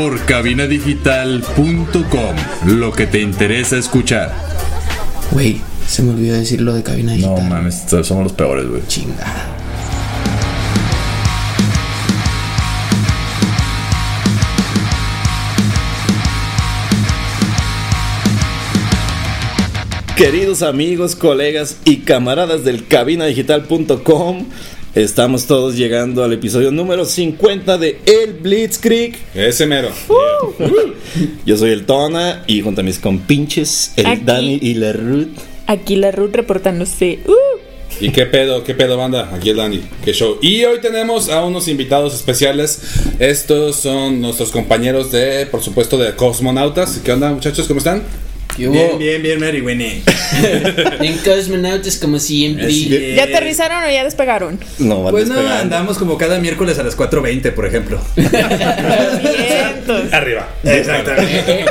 por cabinadigital.com. Lo que te interesa escuchar. Güey, se me olvidó decir lo de cabina No digital. mames, somos los peores, güey. Chingada. Queridos amigos, colegas y camaradas del cabinadigital.com, estamos todos llegando al episodio número 50 de El Blitzkrieg. Ese mero. Yo soy el Tona y junto a mis compinches, el Aquí. Dani y la Ruth. Aquí la Ruth reportándose. Uh, ¿Y qué pedo, qué pedo, banda? Aquí el Dani, qué show. Y hoy tenemos a unos invitados especiales. Estos son nuestros compañeros de, por supuesto, de Cosmonautas. ¿Qué onda, muchachos? ¿Cómo están? ¿Qué hubo? Bien, bien, bien, Mary Winnie. En Cosmonautas, como siempre. ¿Ya aterrizaron o ya despegaron? No, van Pues no, despegando. andamos como cada miércoles a las 4.20, por ejemplo. Vientos. Arriba. Exactamente.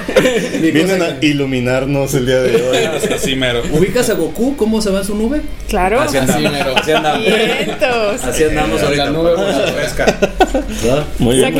Vienen a iluminarnos el día de hoy. Así mero. ¿Ubicas a Goku? ¿Cómo se va en su nube? Claro. Así Así andamos. Así andamos. Vientos. Así andamos La ahorita. nube fresca. Muy bien.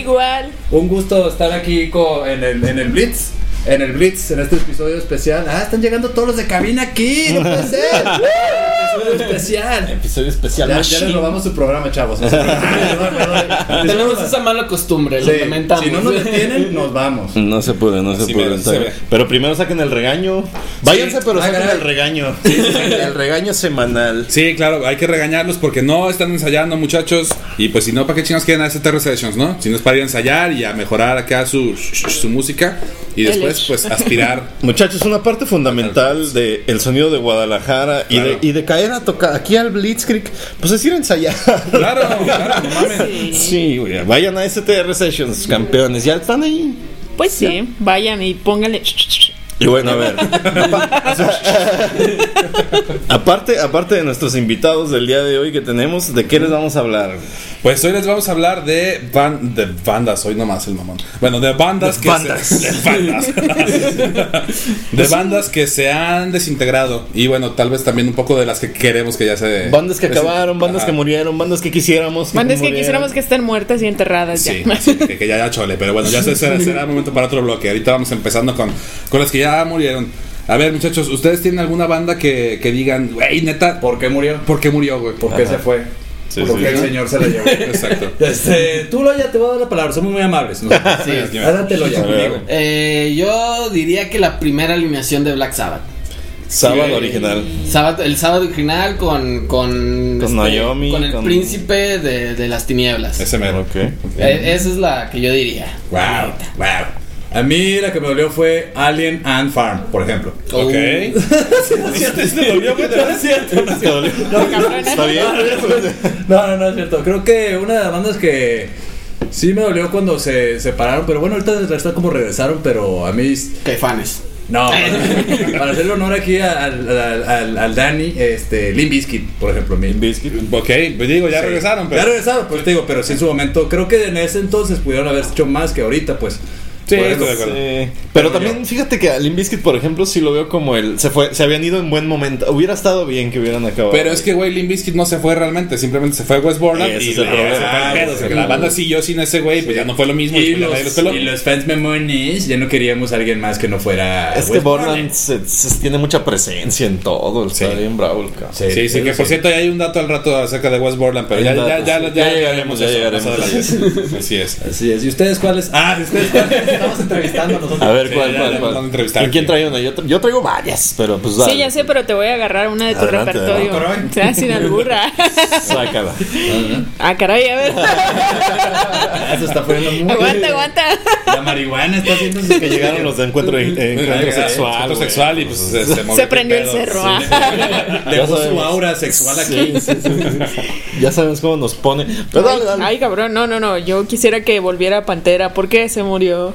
Igual. Un gusto estar aquí en, el, en el Blitz. En el Blitz, en este episodio especial. Ah, están llegando todos los de cabina aquí. No puede ser. episodio especial. Episodio especial. Ya, ya les robamos su programa, chavos. Perdón. Tenemos esa mala costumbre, lo Sí, lamentamos. Si no nos detienen, nos vamos. No se puede, no se Así puede. se. Pero primero saquen el regaño. Váyanse, pero Ah, saquen caray. el regaño. El regaño semanal. Sí, claro, hay que regañarlos porque no están ensayando, muchachos. Y pues si no, ¿para qué chingados quieren hacer TR Sessions, no? Si no es para ir a ensayar y a mejorar acá su, su música. Y después, pues, aspirar. Muchachos, una parte fundamental del el sonido de Guadalajara y, Claro. de, y de caer a tocar aquí al Blitzkrieg, pues es ir a ensayar. Claro, claro, no mames. Sí, güey, vayan a STR Sessions, campeones, ya están ahí. Pues sí, vayan y pónganle. Y bueno, a ver. aparte, aparte de nuestros invitados del día de hoy que tenemos, ¿de qué les vamos a hablar? Pues hoy les vamos a hablar de, ban- de bandas, hoy nomás el mamón. Bueno, de bandas De que bandas. Se, de bandas. de bandas que se han desintegrado y bueno, tal vez también un poco de las que queremos que ya se Bandas que acabaron, bandas Ajá. que murieron, bandas que quisiéramos. Bandas que murieran. quisiéramos que estén muertas y enterradas Sí, ya. sí, que, que ya ya chole, pero bueno, ya se- será, será momento para otro bloque. Ahorita vamos empezando con, con las que ya murieron. A ver, muchachos, ¿ustedes tienen alguna banda que, que digan, güey, neta, ¿Por qué murió? ¿por qué murió, güey? ¿Por qué se fue? Sí, Porque sí. el señor se la llevó. Exacto. Este, tú, Loya, te voy a dar la palabra. Somos muy amables. ¿no? Sí, Adelante, Loya. Eh, yo diría que la primera alineación de Black Sabbath. Sábado Sí. original. Sábado- el sábado original con con, Con Naomi, con el con- príncipe de, de las tinieblas. Ese mero. Ok. Eh, esa es la que yo diría. Wow, wow. A mí la que me dolió fue Alien and Farm, por ejemplo. Ok. Está bien. No, no, no es cierto. Creo que una de las bandas que sí me dolió cuando se separaron, pero bueno, ahorita está como regresaron, pero a mí Caifanes. no. para, para hacerle honor aquí al, al, al, al Dani, este, Limp Bizkit, por ejemplo, mí. Biscuit. Ok, pues digo, ya Sí. regresaron, Ya pero. regresaron, pues te digo, pero sí en su momento, creo que en ese entonces pudieron haber hecho más que ahorita, pues. Sí, Por estoy de ejemplo, acuerdo. Sí. Pero también fíjate que a Limp Bizkit, por ejemplo, sí lo veo como el se fue se habían ido en buen momento. Hubiera estado bien que hubieran acabado. Pero es que, güey, Limp Bizkit no se fue realmente, simplemente se fue West Borland Ese y es el la- problema. ese fue el pedo, o sea, que la banda siguió sin ese güey, pues ya no fue lo mismo. Y después nadie los, peló. y los fans memones ya no queríamos a alguien más que no fuera. es que Wes Borland se- se- tiene mucha presencia en todo, está Sí. bien bravo el cabrón. Sí, sí, que por cierto ya hay un dato al rato acerca de West Borland, pero Hay ya, un ya, dato, ya, sí. ya, Ya llegaremos, ya a eso llegaremos. adelante. Así es. Así es. ¿Y ustedes cuáles? Ah, ¿y ustedes cuáles? estamos entrevistando nosotros. A ver, Sí, ¿cuál, cuál, cuál? vamos a entrevistar ¿A ¿Quién trae una? Yo, tra- yo traigo varias, pero pues dale. Sí, ya sé, pero te voy a agarrar una de tu Adelante, repertorio. O sea, sin alburra. Sácala. ah, caray, a ver. Eso está poniendo muy. aguanta, aguanta. La marihuana está haciendo Que llegaron los de encuentro, de encuentro sexual. encuentro güey. sexual y pues se, se Se prendió el cerro. Sí. ah. Dejó su aura sexual Sí, aquí. sí, sí, sí. Ya sabemos cómo nos pone. Pero dale, dale. Ay, cabrón, no, no, no. Yo quisiera que volviera Pantera. ¿Por qué se murió?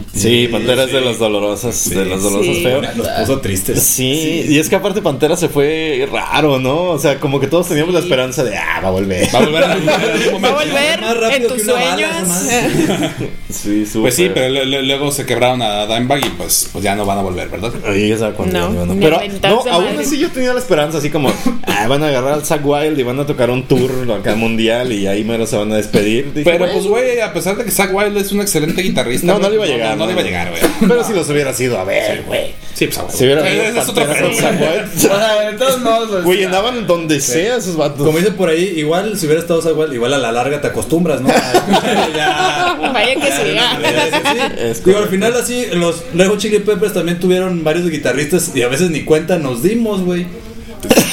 Sí, Pantera es de las dolorosas, de las dolorosas Sí. feo. Los puso tristes. Sí, y es que aparte Pantera se fue raro, ¿no? O sea, como que todos teníamos la esperanza de, ah, va a volver. Va a volver a algún Va a volver Más rápido en tus que una bala, sueños. Sí, súper. Pues sí, pero luego se quebraron a Dimebag y pues, pues ya no van a volver, ¿verdad? Ahí esa cuando No, Pero no, aún así yo tenía la esperanza así como, ah, van a agarrar al Zack Wild y van a tocar un tour acá mundial y ahí mero se van a despedir. Dije, Pero pues, güey, a pesar de que Zack Wild es un excelente guitarrista. No, no le iba a llegar, No, le iba a llegar, güey. pero si los hubiera sido a ver, güey. Sí, pues, a huevo. Si hubiera habido es otro Pantera con pedo. Zack O sea, de todos modos, pues, Güey, llenaban donde sea esos vatos. Como dicen por ahí, igual si hubiera estado igual, igual a la larga te acostumbras, ¿no? ya. Vaya que sí. Digo, al final así, los Lego Chili Peppers también tuvieron varios guitarristas y a veces ni cuenta nos dimos, güey.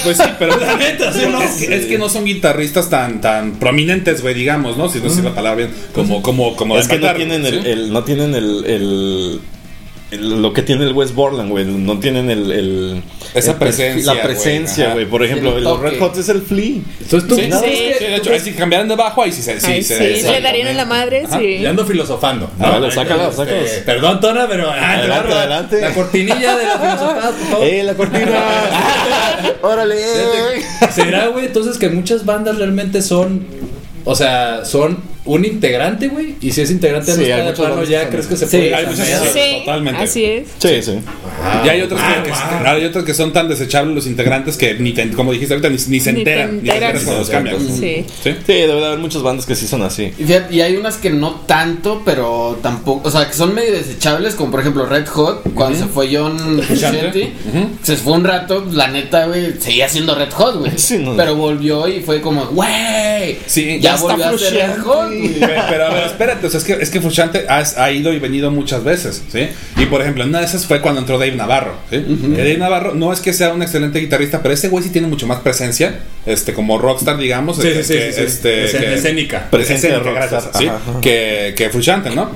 Pues sí, pero La neta, ¿sí o no? es, que, es que no son guitarristas tan tan prominentes, güey, digamos, ¿no? Si no sé la palabra bien, como como como Es que no Pantera, tienen el, ¿sí? el- no tienen el, lo que tiene el West Borland, güey. No tienen el, el- Esa el presencia, La presencia, güey. Por ejemplo, El los. Red Hot es el Flea. Entonces tú, Sí, más Sí. que- Sí, de hecho, ahí si cambiaran de bajo, ahí sí se. Sí, sí, le darían en la madre, Ajá. sí. Ya ando filosofando. Vale, Este. Perdón, Tona, pero. ah, Adelante, adelante. La cortinilla de la filosofía, por favor. ¡Eh, la cortina! ¡Órale! ¿Será, güey? Entonces que muchas bandas realmente son. O sea, son un integrante, güey. Y si es integrante Sí, no hay está de muchas plano, ya crees que se puede. Sí, hay muchas cambiar? así. Sí, Totalmente. así es. Sí, sí. Y hay otros, que, que- hay otros que son tan desechables los integrantes que ni te- como dijiste ahorita ni, ni se enteran, ni se enteran cuando los cambian. Sí. ¿Sí? Sí, debe de haber muchas bandas que sí son así. Y, fíjate, y hay unas que no tanto, pero tampoco, o sea, que son medio desechables, como por ejemplo Red Hot, cuando se fue John se fue un rato, la neta, güey, seguía siendo Red Hot, güey. Sí, no. Pero volvió y fue como, güey, Sí, ya, ya está volvió a ser Red. Hot, Pero, a ver, espérate, o sea, es que, es que Frusciante ha, ido y venido muchas veces, ¿sí? Y por ejemplo, una de esas fue cuando entró Dave Navarro, ¿sí? Que Dave Navarro no es que sea un excelente guitarrista, pero ese güey sí tiene mucho más presencia, este, como rockstar, digamos. Sí, este, sí, que, este, escénica. Presencia de rockstar, ¿sí? ajá, ajá. Que, que ¿no?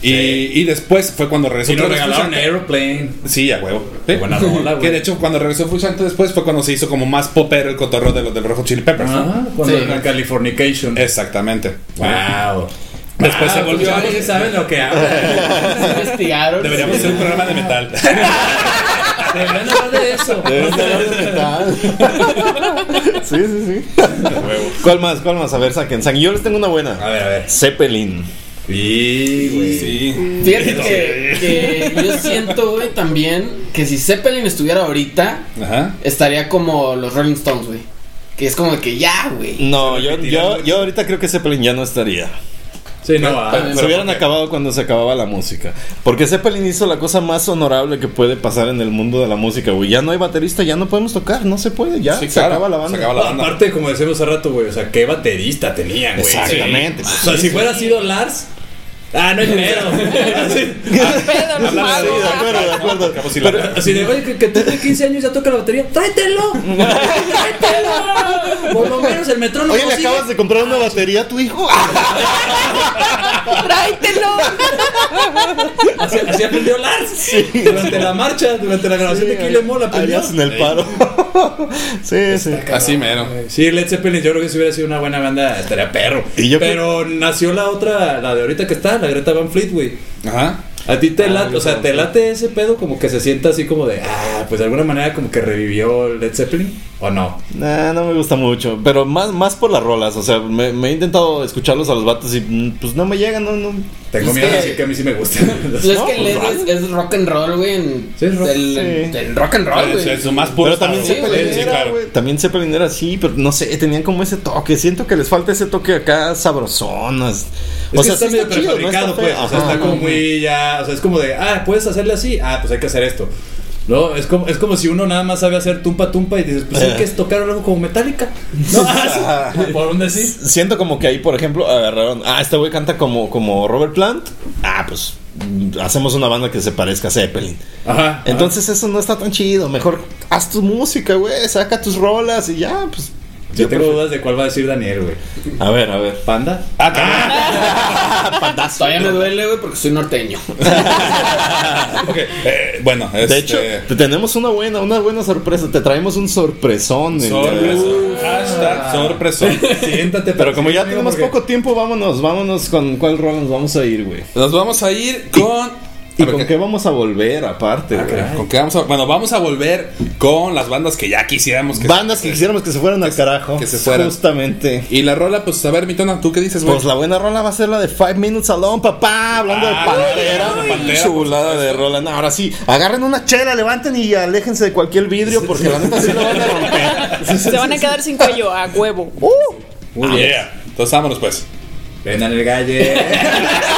Y, y después fue cuando regresó Y nos regalaron. Aeroplane. Sí, a huevo. Qué buena rola, güey. Que de hecho, cuando regresó Frusciante después fue cuando se hizo como más popero el cotorreo de los del Rojo Chili Peppers, ¿no? Ah, cuando Sí. en Californication. Exactamente. Wow. Después se Wow, volvió sí saben lo que hablan. Se investigaron. Deberíamos hacer un programa de metal. Deberían hablar de eso. Deben de hablar de metal. sí, sí, sí. ¿Cuál más? ¿Cuál más? A ver, saquen. saquen. Yo les tengo una buena. A ver, a ver. Zeppelin. Sí, güey. Sí. Fíjate que, que yo siento, güey, también que si Zeppelin estuviera ahorita, Ajá. estaría como los Rolling Stones, güey. Que es como que ya, güey. No, yo, yo, yo ahorita creo que Zeppelin ya no estaría. Sí, no, ah, Se hubieran acabado cuando se acababa la música. Porque Zeppelin hizo la cosa más honorable que puede pasar en el mundo de la música, güey. Ya no hay baterista, ya no podemos tocar, no se puede, ya Sí, se claro, acaba la banda. se acaba la banda. Aparte, como decíamos hace rato, güey, o sea, qué baterista tenían, güey. Exactamente. Sí. O sea, si fuera sido Lars. Ah, no hay pedo. Así, Pedo, no Sí, mames. de acuerdo, de acuerdo. Como si la- Pero- así de, oye, que, que tiene 15 años y ya toca la batería. ¡Tráetelo! ¡Tráetelo! Por lo menos el metrónomo. Oye, ¿le sigue. acabas de comprar una batería a tu hijo? Tráetelo. Así, así aprendió Lars. Durante la marcha, durante la grabación de Kill Em All aprendió. En el paro. sí, sí. Así mero. Sí, Led Zeppelin, yo creo que si hubiera sido una buena banda, estaría perro. Y yo Pero nació la otra, la de ahorita que está, la Greta Van Fleet, güey. Ajá. A ti te Ah, late, o sea, te late ese pedo como que se sienta así como de, ah, pues de alguna manera como que revivió Led Zeppelin, ¿o no? Nah, no me gusta mucho. Pero más, más por las rolas. O sea, me, me he intentado escucharlos a los vatos y mm, pues no me llegan, no, no. Tengo Es miedo que- de decir que a mí sí me gusta. Pues es que pues, Led es, es rock and roll, güey. En, Sí, es rock. el, Sí. en- en rock and roll, Es, güey. es su más puro. Pero también. Zeppelin Sí, era, claro. güey. También Zeppelin era así, pero no sé, tenían como ese toque. Siento que les falta ese toque acá sabrosón. Es, Es que está medio prefabricado, pues. O sea, está como muy ya. O sea, es como de, ah, puedes hacerle así. Ah, pues hay que hacer esto. No, es como, es como si uno nada más sabe hacer tumpa tumpa y dices, pues hay que tocar algo como metálica. No, sí, por un decir. Siento como que ahí, por ejemplo, agarraron. Ah, este güey canta como, como Robert Plant. Ah, pues mm, hacemos una banda que se parezca a Zeppelin. Ajá. Entonces eso no está tan chido. Mejor haz tu música, güey. Saca tus rolas y ya, pues. Yo tengo dudas de cuál va a decir Daniel, güey. A ver, a ver. ¿Panda? Ah, cabrón. Todavía me duele, güey, porque soy norteño. Ok, eh, bueno, este, De hecho, te tenemos una buena, una buena sorpresa. Te traemos un sorpresón. hoy. sorpresón. Hashtag sorpresón. Siéntate. Pero como ya tenemos porque- poco tiempo, vámonos, vámonos con cuál rol nos vamos a ir, güey. Nos vamos a ir con. ¿Y con qué vamos a volver aparte, Ah. ¿Con qué vamos a, bueno, vamos a volver con las bandas que ya quisiéramos que Bandas que quisiéramos que se fueran al carajo. que se fueran. Justamente. Y la rola, pues a ver, Mitona, ¿tú qué dices, güey? Pues la buena rola va a ser la de Five Minutes Alone, papá. Hablando Ah, de Pantera. de Pantera, Chulada de rola. No, ahora sí, agarren una chela, levanten y aléjense de cualquier vidrio porque la neta sí lo van a romper. Se van a quedar sin cuello a huevo. Uh. Muy Ah, bien. yeah. Entonces vámonos pues. Vendan el galle.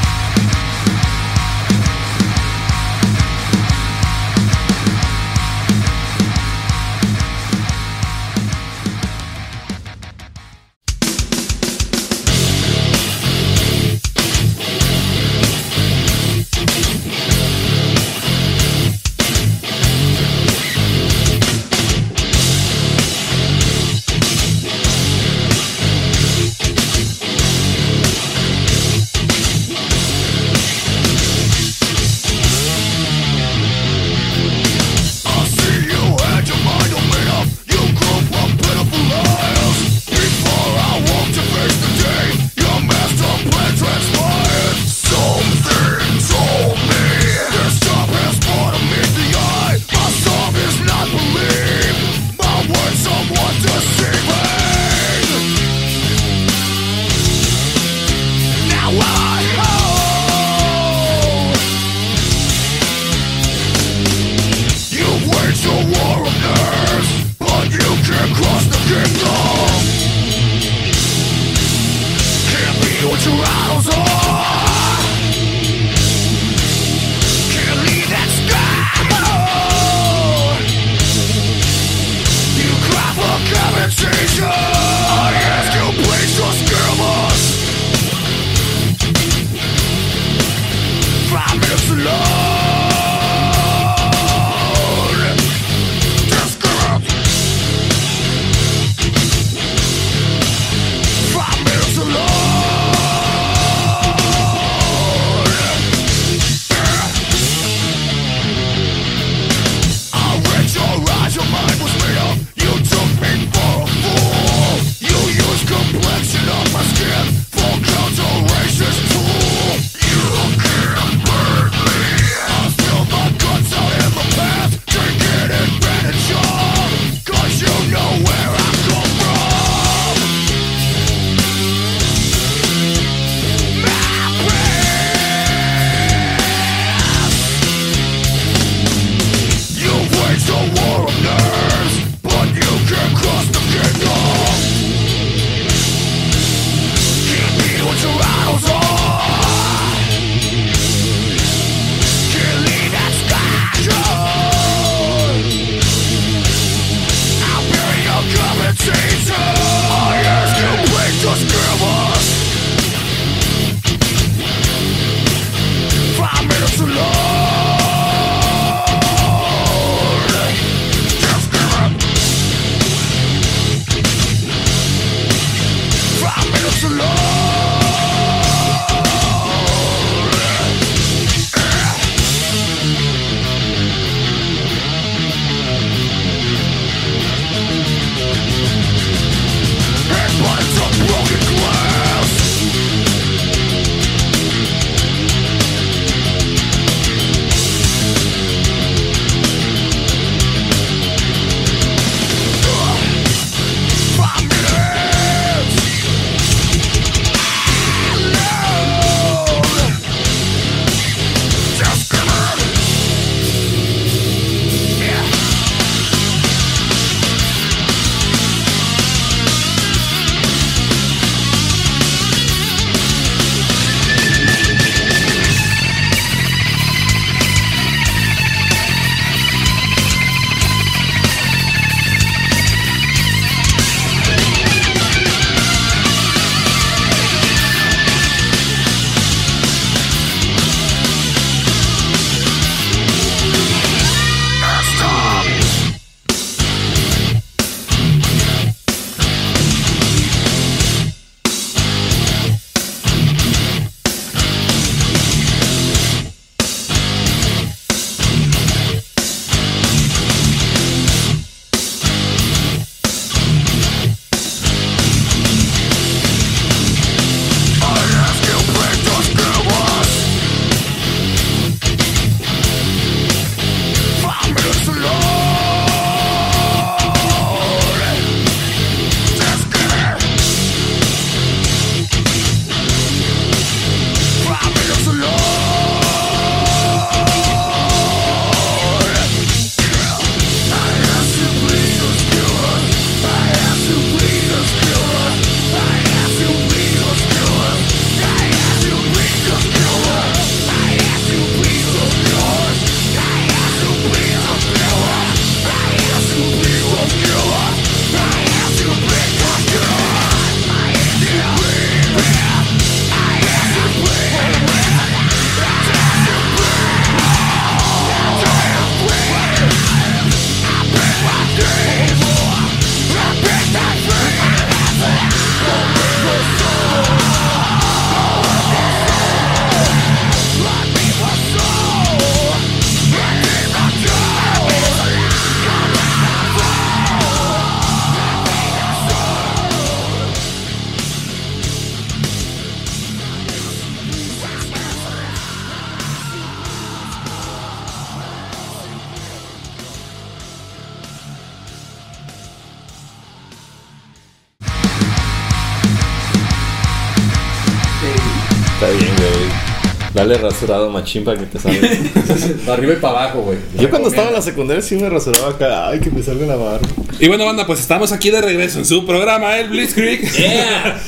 Dale rasurado machín para que te salga. Para arriba y para abajo, güey. Yo cuando estaba en la secundaria sí me rasuraba acá. Ay, que me salga la barba. Y bueno, banda, pues estamos aquí de regreso en su programa, el Blitzkrieg.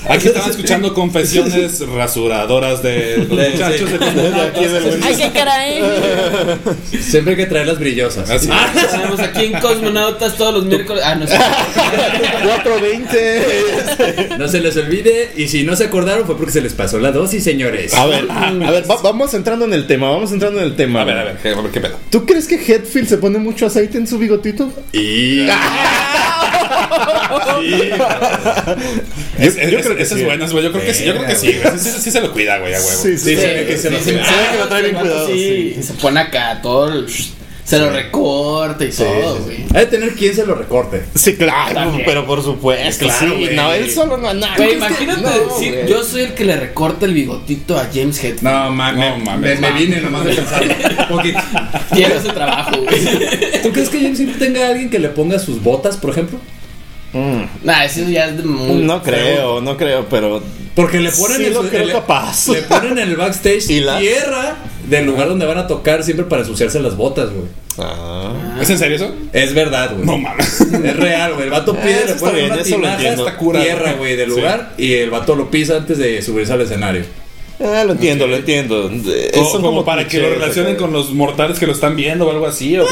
Aquí estaban escuchando confesiones rasuradoras de los muchachos de Ay, qué caray. Siempre hay que traer las brillosas. Así. Tenemos aquí en Cosmonautas todos los miércoles. Ah, no sé. 420. No se les olvide. Y si no se acordaron, fue porque se les pasó la dosis, señores. A ver, a ver, va- vamos entrando en el tema, vamos entrando en el tema. A ver, a ver, ¿qué, a ver, ¿qué pedo? ¿Tú crees que Hetfield se pone mucho aceite en su bigotito? Y. Es- es- yo creo que sí. es buena, güey. Yo creo que sí, yo creo que sí, güey. Sí, sí, sí se lo cuida, güey, a huevo. Sí, sí, Sí, sí. se ve que se lo Sí, cuida. se ve que lo trae bien cuidado, Sí, se pone acá todo. el- Se lo recorta y todo, güey. Hay de tener quien se lo recorte. Sí, claro, También. pero por supuesto. Claro, sí, güey. no, él solo no nada. Güey, imagínate No, decir, güey. yo soy el que le recorta el bigotito a James Hetfield. No, mames. No, mames, me, me vine nomás de pensarlo. Porque, Quiero ese trabajo, güey. ¿Tú crees que James siempre tenga alguien que le ponga sus botas, por ejemplo? Mm, Nah, eso ya es de muy. no creo, no creo, pero. Porque le ponen Sí en lo creo le- capaz. Le ponen en el backstage ¿Y la- tierra del lugar donde van a tocar siempre para ensuciarse las botas, güey. Ah. ¿Es en serio eso? Es verdad, güey. No mames. Es real, güey. El vato pide, Eso le pone una eso lo tinaja, tierra, güey, del Sí. lugar y el vato lo pisa antes de subirse al escenario. Ah, lo entiendo, lo entiendo. Eh, O- son como, para que lo relacionen con los mortales que lo están viendo o algo así. ¿o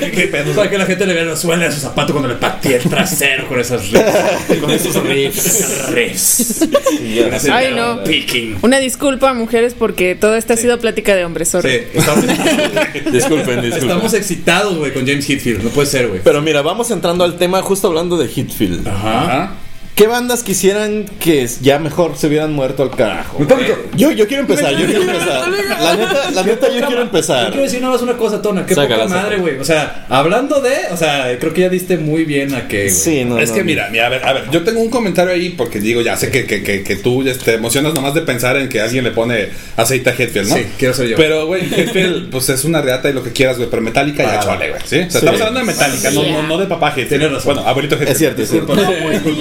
qué? ¿Qué pedo? Para que la gente le vea los suelos a su zapato cuando le patee el trasero con esas riffs. Con esos riffs. Ese Ay, no. Picking. Una disculpa, mujeres, porque todo esto ha sido plática de hombres. sorry. Sí, estamos, Disculpen, disculpen. estamos excitados, güey, con James Hetfield. No puede ser, güey. Pero mira, vamos entrando al tema justo hablando de Hitfield. Ajá. Ajá. ¿Qué bandas quisieran que ya mejor se hubieran muerto al carajo? Metallica. Yo, yo quiero empezar, yo quiero empezar. La neta, la neta, yo quiero Yo empezar. quiero decir nada más una cosa, Tona. Qué Sácala, poca madre, güey. O sea, hablando de. O sea, creo que ya diste muy bien a güey. Sí, no. es no, que no. mira, mira, a ver, a ver, yo tengo un comentario ahí porque digo, ya sé que, que, que, que tú ya te emocionas nomás de pensar en que alguien le pone aceite a Hetfield, ¿no? Sí, quiero ser yo. Pero, güey, Hetfield, pues es una reata y lo que quieras, güey, pero Metallica ya Ah, chole, güey, ¿sí? O sea, Sí. estamos hablando de Metallica, no, no, no de papá Hetfield. Tienes razón. Bueno, abuelito Hetfield. Es cierto, es cierto.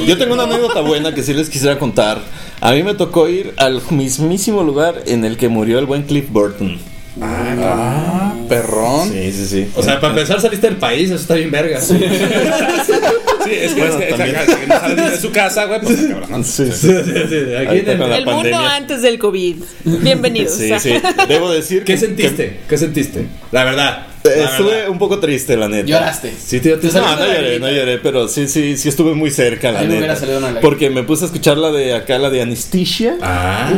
Yo tengo una anécdota buena que sí les quisiera contar. A mí me tocó ir al mismísimo lugar en el que murió el buen Cliff Burton. Ah, perrón. Sí, sí, sí. O sea, para empezar saliste del país, eso está bien verga. Sí, es que, Bueno, es que, es que no de su casa, güey, pues cabrón. Sí, sí. Sí, sí, sí. Aquí en el- El mundo antes del COVID. Bienvenidos. Sí, sí. Debo decir ¿Qué que- sentiste? ¿Qué sentiste? La verdad. Estuve un poco triste, la neta. Lloraste. Sí, te, te No, no lloré, no lloré, pero sí, sí, sí estuve muy cerca, la me neta. una. Porque me puse a escuchar la de acá, la de Anesthesia. Ah.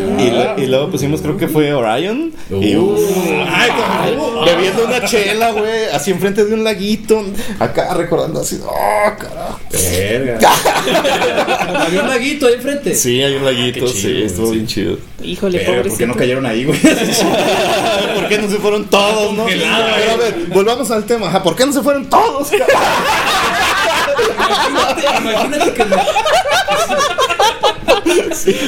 Y, luego pusimos, creo que fue Orion. Y Uh. uf, Ay, como- bebiendo una chela, güey, así enfrente de un laguito. Acá recordando así, oh, carajo. Verga. Había un laguito ahí enfrente. Sí, hay un laguito, qué chido, sí, estuvo sí. bien chido. Híjole, Pero, ¿por qué no cayeron ahí, güey? ¿Por qué no se fueron todos, no? Pero a ver, volvamos al tema. Ajá, ¿Por qué no se fueron todos? carajo? Imagínate que.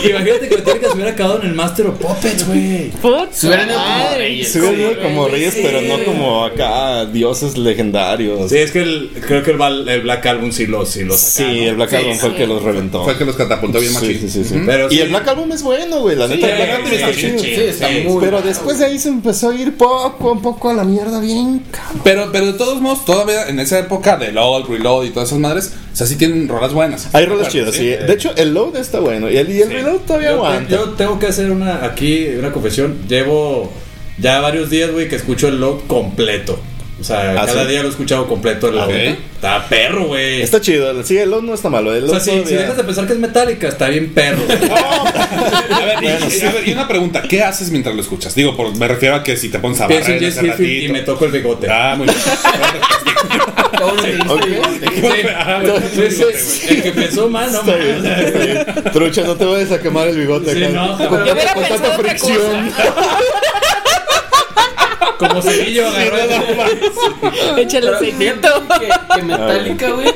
Imagínate que Metallica se hubiera acabado en el Master of Puppets, güey. Puta Se hubieran ido como reyes. Se hubieran ido Sí, como reyes, sí. pero no como acá dioses legendarios. Sí, es que el, creo que el, el Black Album sí lo, sí lo Sí, sacaron. el Black Album fue el que los reventó. Fue el que los catapultó bien Sí, machín. sí, sí, sí. Pero y sí. el Black Album es bueno, güey. La neta, el Black Album sí, está sí, chido. Sí, está Sí, muy Pero bueno, después de ahí se empezó a ir poco a poco a la mierda bien cabrón. Pero, pero de todos modos, todavía en esa época de Load, Reload y todas esas madres, o sea, sí tienen rolas buenas. Hay rolas chidas, sí. De hecho, el load está bueno. Y el, y el Sí. todavía Yo, aguanta. yo tengo que hacer una aquí una confesión. Llevo ya varios días, güey, que escucho el load completo. O sea, ¿Ah, cada sí? día lo he escuchado completo. Ok. Está perro, güey. Está chido. Sí, el no está malo. El O sea, si, dejas de pensar que es metálica, está bien perro. güey. A ver, y, y- a ver, y una pregunta, ¿qué haces mientras lo escuchas? Digo, por, me refiero a que si te pones a barrer y me toco el bigote. Ah, muy bien. Ah. El que pensó mal, no. Trucha, no te vayas a quemar el bigote Sí, acá. no, con, tanta fricción. Como cerillo agarró Échale Pero aceitito. fíjate que, que Metallica, güey.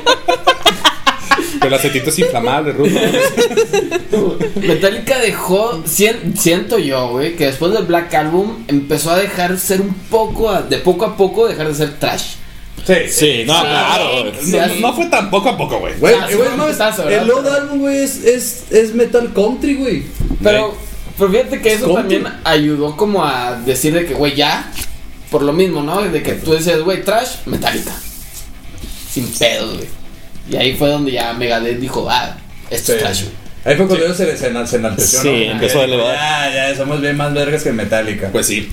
Pero el acetito es inflamable, Rulo. Metallica dejó, sien- siento yo, güey, que después del Black Album empezó a dejar ser un poco, a- de poco a poco, dejar de ser trash. Sí, Sí, no, claro. No, no fue tan poco a poco, güey. Güey, Ah, sí, güey, el Load Album, güey, es, es, es metal country, güey. Pero Pero fíjate que eso también ayudó como a decir de que, güey, ya. Por lo mismo, ¿no? De que tú decías, güey, trash, metálica. Sin pedos, güey. Y ahí fue donde ya Megadeth dijo, ah, esto es trash, güey. Ahí fue cuando ellos se, se, se enalteció, Sí, ¿no? empezó a elevar. Ya, ya, somos bien más vergas que Metallica. Pues sí.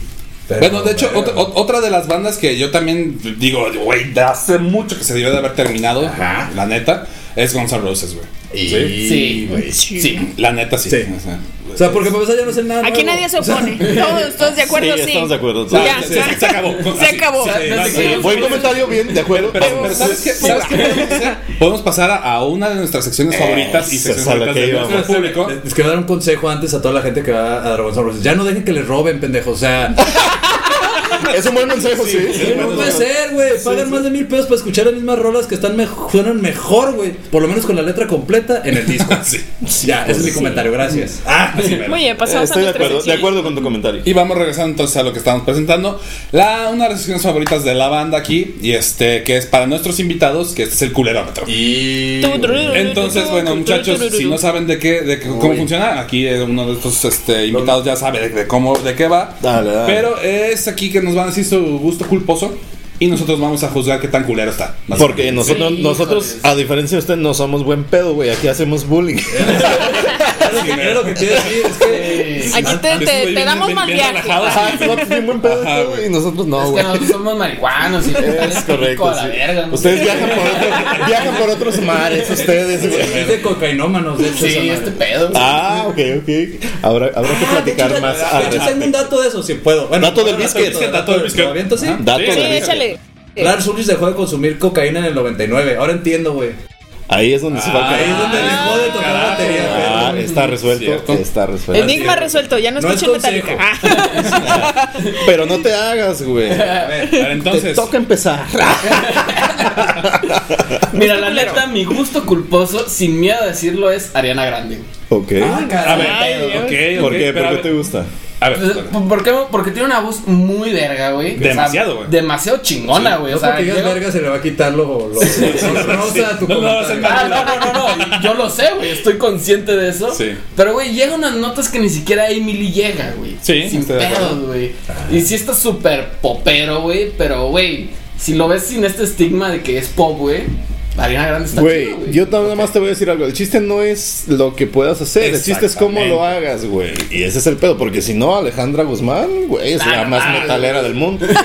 Pero, bueno, de hecho, otra, de las bandas que yo también digo, güey, de hace mucho que se debió de haber terminado, Ajá. la neta, es Guns N' Roses, güey. Sí, güey. Sí. La neta sí. Sí. O sea, O sea, porque para empezar ya no sé nada. Aquí nuevo. nadie se opone. Todos, todos de acuerdo, Sí, sí. estamos de acuerdo. Ya, se, acabó. Se acabó. Que yo- Buen comentario, bien, de acuerdo. Pero, pero ¿sabes qué? ¿Sabes qué podemos hacer? Podemos pasar a, a una de nuestras secciones favoritas y es secciones a favoritas que de nuestro público. Les quiero dar un consejo antes a toda la gente que va a Dragon Roses. Ya no dejen que les roben, pendejos. O sea, Es un buen consejo, sí. no puede ser, güey. Pagan más de mil pesos para escuchar las mismas rolas que están suenan mejor, güey. Por lo menos con la letra completa en el disco. Sí. Ya, ese es mi comentario, gracias. Ah, sí, Muy bien, pasamos Estoy a de acuerdo, de acuerdo con tu comentario. Y vamos regresando entonces a lo que estamos presentando. La, una de las secciones favoritas de la banda aquí, y este, que es para nuestros invitados, que este es el culerómetro. Y. Entonces, bueno, muchachos, si no saben de qué, de qué- cómo Uy. funciona, aquí eh, uno de estos este, invitados ya sabe de, de cómo, de qué va. Dale, dale. Pero es aquí que nos van a decir su gusto culposo y nosotros vamos a juzgar qué tan culero está. Porque nosotros, Sí, nosotros, a diferencia de usted, no somos buen pedo, güey. Aquí hacemos bullying. Es lo que, es quiero decir, es que. Aquí te, te, te damos mal viaje. Ajá, es bien buen pedo Ajá, todo, güey. y nosotros no, es que güey. nosotros somos marihuanos y Es correcto, a la sí. verga. ¿no? Ustedes viajan por, otro- viajan por otros mares, ustedes, Es güey. de cocainómanos, de hecho. Sí, este pedo. Ah, ok, ok. Habrá, habrá que Ah, de platicar hecho, más de hecho, tengo un dato de eso, si puedo. Bueno, Dato del biscuit. dato- Dato del biscuit. Dato Sí, Sí, de échale. Lars Ulrich dejó de consumir cocaína en el 99. Ahora entiendo, güey. Ahí es donde se va a Ahí es donde dejó de tocar carajo. batería. Ah, güey. está resuelto. Cierto. Está resuelto. Enigma resuelto, ya no No es. Metallica. Ah. Pero no te hagas, güey. A ver, A ver, Te entonces, toca empezar. Mira, la neta, mi gusto culposo, sin miedo a decirlo, es Ariana Grande. Ok. Ah, a caray. ver, Ay, ok, Dios. ok, ¿Por qué? ¿Por qué te gusta? A ver, ¿Por qué? Porque tiene una voz muy verga, güey. O sea, Demasiado, güey. Demasiado chingona, güey. No O sea, porque digas verga se le va a quitar lo, lo, rosa a tu No, no, comentario. Ah, no, no, no, no. Yo lo sé, güey. Estoy consciente de eso. Sí. Pero, güey, llega unas notas que ni siquiera Emily llega, güey. Sí, Sin pedos, güey. Y sí está súper popero, güey. Pero, güey, si lo ves sin este estigma de que es pop, güey. Ariana Grande está Güey, yo nada más te voy a decir algo. El chiste no es lo que puedas hacer, el chiste es cómo lo hagas, güey. Y ese es el pedo, porque si no, Alejandra Guzmán, güey, es Ah, la no más metalera del mundo.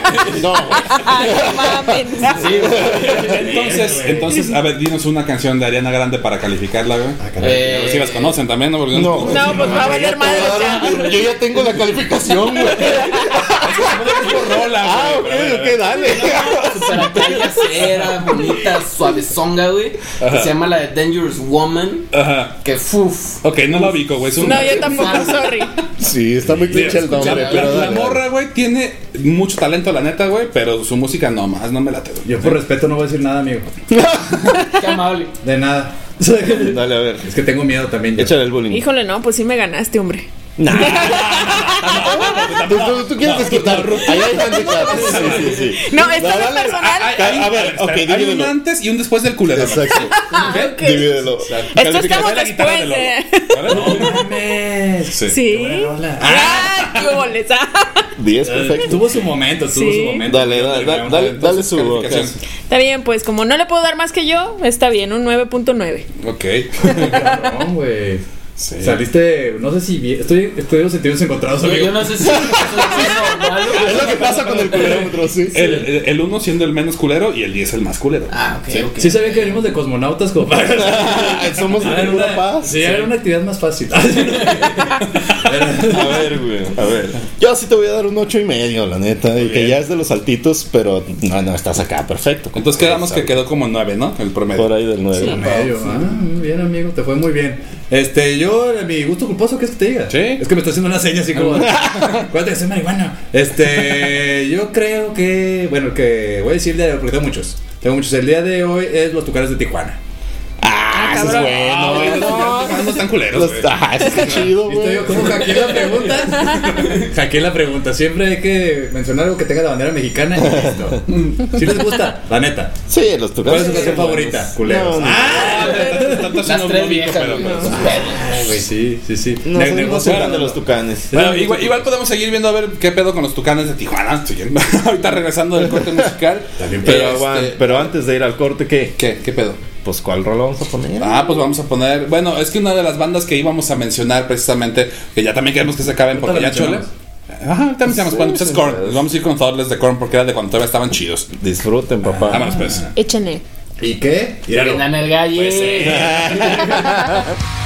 No, güey. No mames. Sí, güey. entonces, entonces, a ver, dinos una canción de Ariana Grande para calificarla, güey. A Eh, ver si las conocen también, ¿no? Porque No, no. No, pues va a valer madre. Yo ya tengo la calificación, güey. rola, Ah, ok, ok, dale. Super acá bonita, suavezonga, güey. Que se llama la de Dangerous Woman. Ajá. Que fuf. Ok, no la ubico, güey. es un- No, yo tampoco, sorry. Sí, está muy cliché el nombre, La, pero la- la dale. morra, güey, tiene mucho talento, la neta, güey, pero su música no más, no me late, güey. Yo por respeto no voy a decir nada, amigo. Qué amable. De nada. Dale, a ver. Es que tengo miedo también. yo. Échale el bullying. Híjole, no, pues sí me ganaste, hombre. ¿Tú, tú, tú quieres desquitar. Ahí hay gente que hace. Sí, sí, sí. No, esto no es personal. Ay, ay, a ver, ok, Hay un divídelo. antes y un después del culero. Exacto. Ok. Divídelo. Esto estamos la guitarra después de. No mames. Sí. Sí. Ah, qué boles. ah. 10, perfecto. Tuvo su momento, tuvo Sí. su momento. Dale, dale, dale, dale, dale su. Está bien, pues como no le puedo dar más que yo, está bien, un 9.9. Ok. Cabrón, güey. Sí. Saliste, no sé si bien, estoy, estoy en sentidos encontrados, Yo, amigo. yo no sé si eso es normal. Es lo que pasa con el culerómetro, sí. El, el, el uno siendo el menos culero y el 10 el más culero. Ah, ok, ok. Sí sabía que venimos de cosmonautas como. Somos Ah, de era pura una- paz. Sí, era una actividad más fácil. A ver, güey. A ver. Yo sí te voy a dar un ocho y medio, la neta. Y que ya es de los altitos, pero no, no, estás acá, perfecto. Entonces quedamos que quedó como 9, ¿no? El promedio. Por ahí del 9. Sí. medio. Ah, muy bien, amigo, te fue muy bien. Este, yo, mi gusto culposo, ¿qué es que te diga? Sí. Es que me está haciendo una seña así como. Acuérdate que soy marihuana. Este, yo creo que. Bueno, que voy a decir el día de hoy, porque tengo muchos. Tengo muchos. El día de hoy es los Tucanes de Tijuana. Ah, ese es bueno, güey. No, no están culeros. Ah, ese está chido, güey. ¿cómo hackeé la pregunta? hackeé la pregunta. Siempre hay que mencionar algo que tenga la bandera mexicana y listo. Si les gusta, la neta. Sí, los ¿Cuál tucanes. es su canción favorita? Culeros. No, no. ¡Ah! Las no- tres no viejas, pero, güey. sí, sí, sí. No, no de los tucanes. Bueno, igual, igual podemos seguir viendo a ver qué pedo con los tucanes de Tijuana. Sí, Ahorita regresando del corte musical. También Pero, Este, pero antes de ir al corte, ¿qué? ¿Qué? ¿Qué pedo? Pues, ¿cuál rol vamos a poner? Ah, pues vamos a poner. Bueno, es que una de las bandas que íbamos a mencionar precisamente, que ya también queremos que se acaben porque ya chole. Ajá, ahorita mencionamos. Bueno, pues Korn. Nos vamos a ir con Thoughtless de Korn porque era de cuando todavía estaban chidos. Disfruten, papá. Vámonos pues. Échenle. ¿Y qué? Renan el galle. Pues, eh.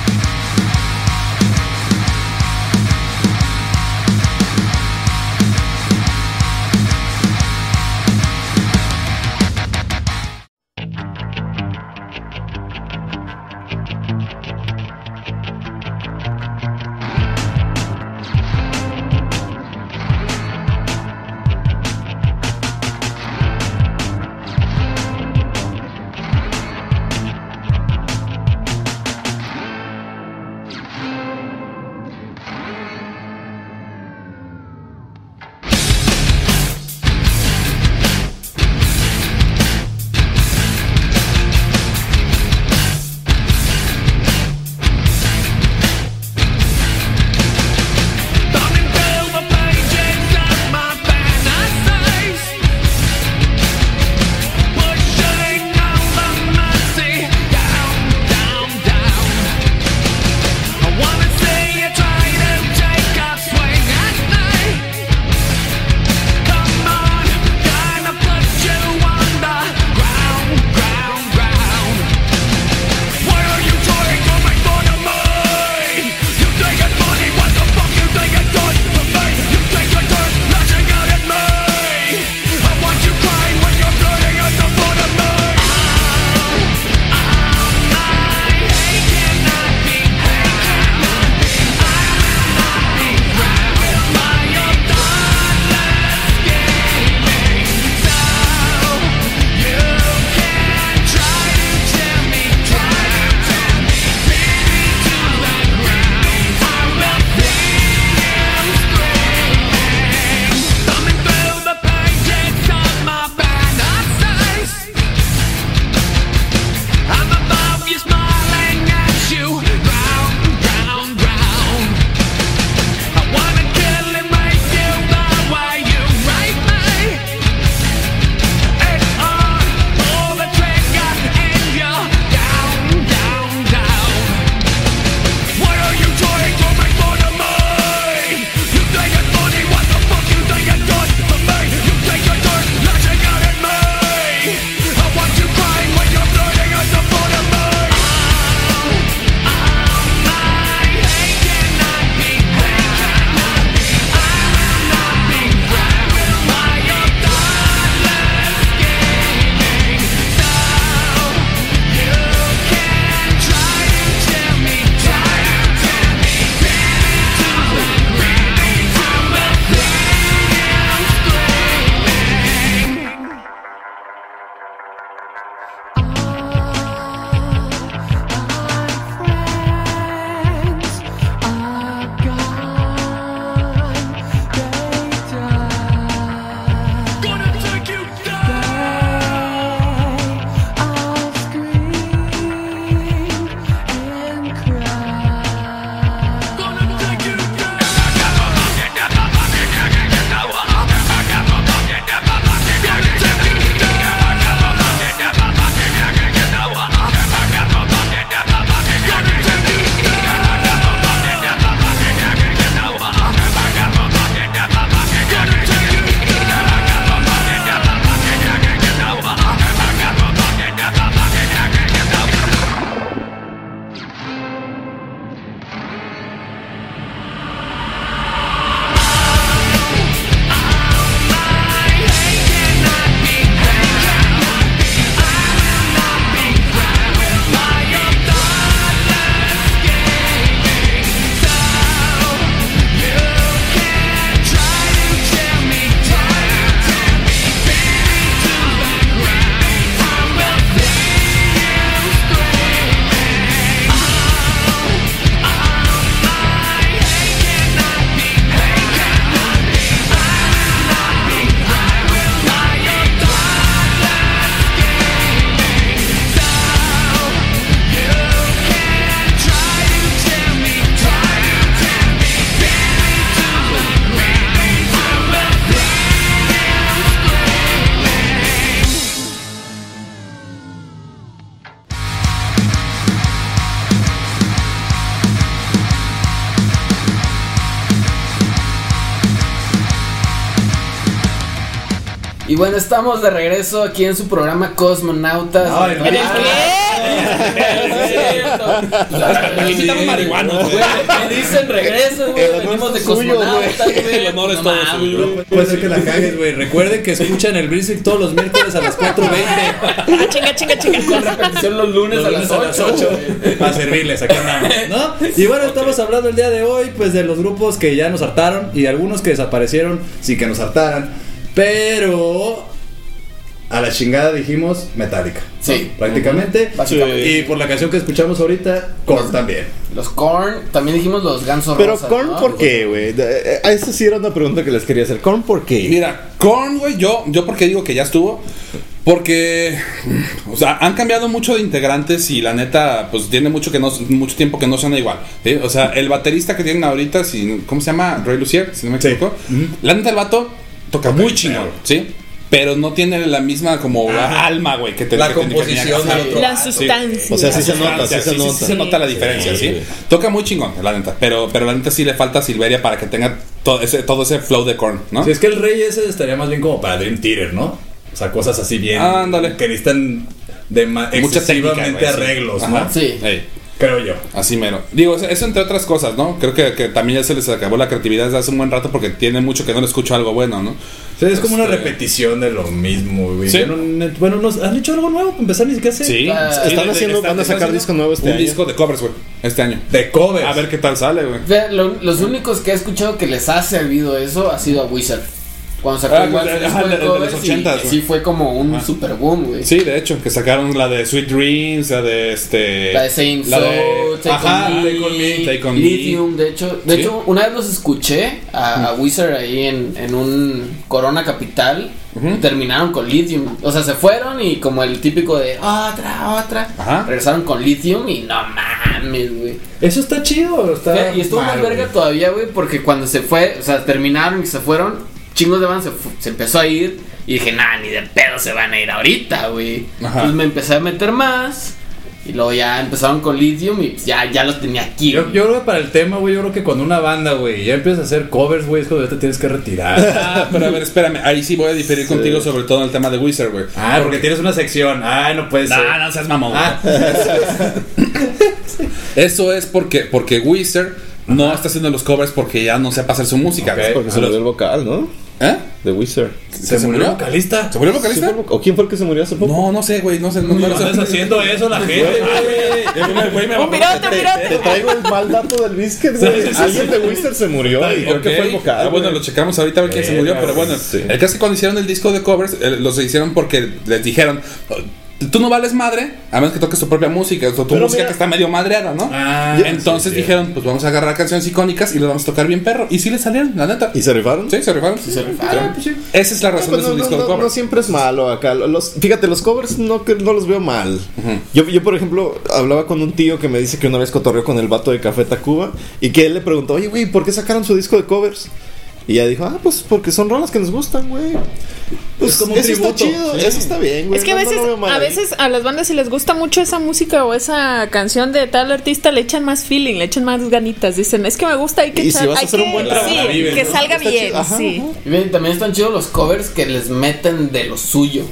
bueno, estamos de regreso aquí en su programa Cosmonautas. No. ¿En el qué? Marihuanos, güey. Me dicen regreso, güey. Venimos de cosmonautas, güey. El honor es todo suyo. Puede ser que la cagues, güey. Recuerden que escuchan el Bristic todos los miércoles a las 4.20. Ah, chinga, chinga, Con chinga. repetición los lunes, a, las 8, güey. Para servirles, aquí andamos, ¿no? Y bueno, estamos hablando el día de hoy, pues de los grupos que ya nos hartaron y algunos que desaparecieron sin que nos hartaran. Pero a la chingada dijimos Metallica. ¿no? Sí. Prácticamente. Básicamente. Y por la canción que escuchamos ahorita, Korn también. Los Korn, también dijimos los gansos Pero rosas, Korn, ¿no? ¿por qué, güey? Eh, A eso sí era una pregunta que les quería hacer. ¿Korn por qué? Mira, Korn, güey, yo, yo porque digo que ya estuvo. Porque, o sea, han cambiado mucho de integrantes y la neta, pues tiene mucho que no, mucho tiempo que no suena igual. ¿sí? O sea, el baterista que tienen ahorita, si, ¿cómo se llama? Ray Lucier, si no me Sí. equivoco. Ujú. La neta, el vato toca muy chingón. ¿sí? Pero no tiene la misma como alma, güey, que te La que tenía que composición. La sustancia. O sea, sí se nota, sí se sí, sí, nota. sí se nota la diferencia, sí. Sí. Toca muy chingón, la neta. Pero, pero la neta sí le falta a Silveria para que tenga todo ese, todo ese flow de Korn, ¿no? Si es que el rey ese estaría más bien como para Dream Theater, ¿no? O sea, cosas así bien. Ándale. Que necesitan de Mucha técnica, excesivamente güey, arreglos, Ajá. ¿no? Sí. Ey. Creo yo. Así mero. Digo, eso, eso entre otras cosas, ¿no? Creo que, que también ya se les acabó la creatividad desde hace un buen rato porque tiene mucho que no le escucho algo bueno, ¿no? O sea, es como una Este- repetición de lo mismo, güey. Sí. No- bueno, nos han hecho algo nuevo para empezar ni siquiera sé. Sí. Ah, Sí, están haciendo- están- van a sacar haciendo disco nuevo este un año. disco de covers, güey, este año. De covers. A ver qué tal sale, güey. Lo- los únicos que he escuchado que les ha servido eso ha sido a Wizard. Cuando Ah, pues, su ajá, de- los y 80s, que güey. sí fue como un super boom, güey. Sí, de hecho, que sacaron la de Sweet Dreams, la de este. La de Saint la Soul, de- Take, Ajá, on Me, Take on Me. Lithium, de hecho, de Sí. hecho, una vez los escuché a, a Wizard ahí en, en un Corona Capital y terminaron con Lithium. O sea, se fueron y como el típico de otra, otra, Ajá. regresaron con Lithium y no mames, güey. Eso está chido. Está y estuvo mal, más verga todavía, güey, porque cuando se fue, o sea, terminaron y se fueron, chingos de banda se, empezó a ir y dije, nah, ni de pedo se van a ir ahorita, güey. Entonces me empecé a meter más y luego ya empezaron con Lithium y ya, ya los tenía aquí. Yo, creo que para el tema, güey, yo creo que cuando una banda, güey, ya empieza a hacer covers, güey, es cuando ya te tienes que retirar. Ah, pero a ver, espérame. Ahí sí voy a diferir contigo sobre todo en el tema de Wizard, güey. ah, porque tienes una sección. Ay, no puede ser. No, no seas mamón. Ah, Eso es porque, porque Wizard no está haciendo los covers porque ya no sepa hacer su música. Ok. güey. Porque se Los- murió el vocal, ¿no? ¿Eh? De Wizard. se, murió el vocalista. ¿Se murió el ¿Sí vocalista? ¿O quién fue el que se murió hace poco? No, no sé, güey. No sé. No, ¿Cómo no sé. andas haciendo eso la gente, güey? Güey, Un Te, traigo el mal dato del biscuit, güey. Sí, sí, sí. Alguien de Wizard se murió y creo que fue el vocal. Ah, bueno, lo checamos ahorita a ver quién se murió, pero bueno, Sí. el caso es que cuando hicieron el disco de covers, eh, los hicieron porque les dijeron, tú no vales madre, a menos que toques tu propia música, o tu Pero música mira- que está medio madreada, ¿no? Ah, Entonces sí, sí. dijeron, pues vamos a agarrar canciones icónicas y las vamos a tocar bien perro. Y sí les salieron, la neta. ¿Y se rifaron? Sí, se rifaron. se rifaron. Ah, pues sí. Esa es la No, razón pues de su no, no, disco de no, no covers. siempre es malo acá. Los, fíjate, los covers no, que- no los veo mal. yo, yo, por ejemplo, hablaba con un tío que me dice que una vez cotorreó con el vato de Café Tacuba y que él le preguntó, oye, güey, ¿por qué sacaron su disco de covers? Y ella dijo, ah, pues porque son rolas que nos gustan, güey. Pues Es como un eso está tributo, chido, sí. eso está bien, güey. Es que a no veces, a veces a las bandas si les gusta mucho esa música o esa canción de tal artista le echan más feeling, le echan más ganitas, dicen, es que me gusta, hay que Y si echar- vas a hay hacer un que- buen trabajo, sí, que ¿no? salga Está bien, chido, ajá, sí. ajá. Y ven, también están chidos los covers que les meten de lo suyo.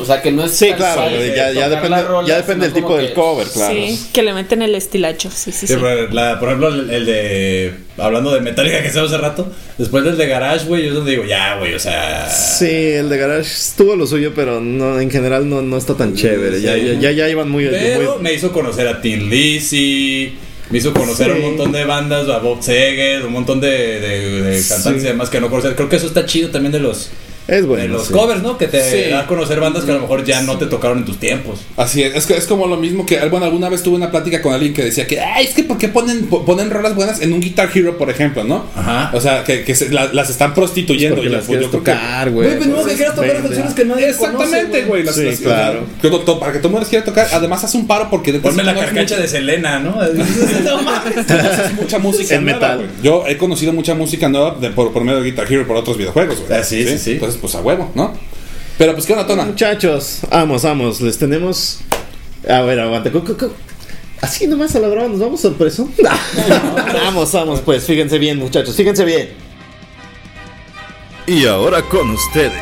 O sea, que no es Sí, claro, ya, ya depende, ya depende del tipo del cover, claro. Sí, que le meten el estilacho, sí, sí, Sí, sí. pero la- por ejemplo, el, el de. Hablando de Metallica que hicimos hace rato. Después del de Garage, güey, yo es donde digo, ya, güey, o sea. Sí, el de Garage tuvo lo suyo, pero no, en general no, no está tan chévere. Ya, Sí. ya, ya, ya iban muy, Pero muy- me hizo conocer a Tin Lizzy. Me hizo conocer a un montón de bandas, a Bob Seger, un montón de, de- de cantantes Sí. y demás que no conocía. Creo que eso está chido también de los, Es de bueno. los sí. covers, ¿no? Que te Sí. da a conocer bandas que a lo mejor ya no te tocaron en tus tiempos. Así es, es, que es como lo mismo que, bueno, alguna vez tuve una plática con alguien que decía que, ay, es que ¿por qué ponen, po- ponen rolas buenas en un Guitar Hero, por ejemplo, ¿no? Ajá. O sea, que, que se- la- las están prostituyendo. Porque y las pues, quieres yo tocar, güey. Pues no, que quieras tocar Vende. canciones que nadie Exactamente, güey. las- Sí, las- claro. que to- to- para que todo el mundo les quiera tocar, además haz un paro porque Ponme la carcacha de Selena, ¿no? no mames. es mucha música En nueva, metal. güey. Yo he conocido mucha música nueva de- por, por medio de Guitar Hero y por otros videojuegos, güey. Ah, sí, sí, sí. Entonces, pues a huevo, ¿no? Pero pues, ¿qué onda, Tona? Muchachos, vamos, vamos, les tenemos. A ver, aguanta. Así nomás a la brava nos vamos sorpreso. vamos, vamos, pues, fíjense bien, muchachos, fíjense bien. Y ahora con ustedes,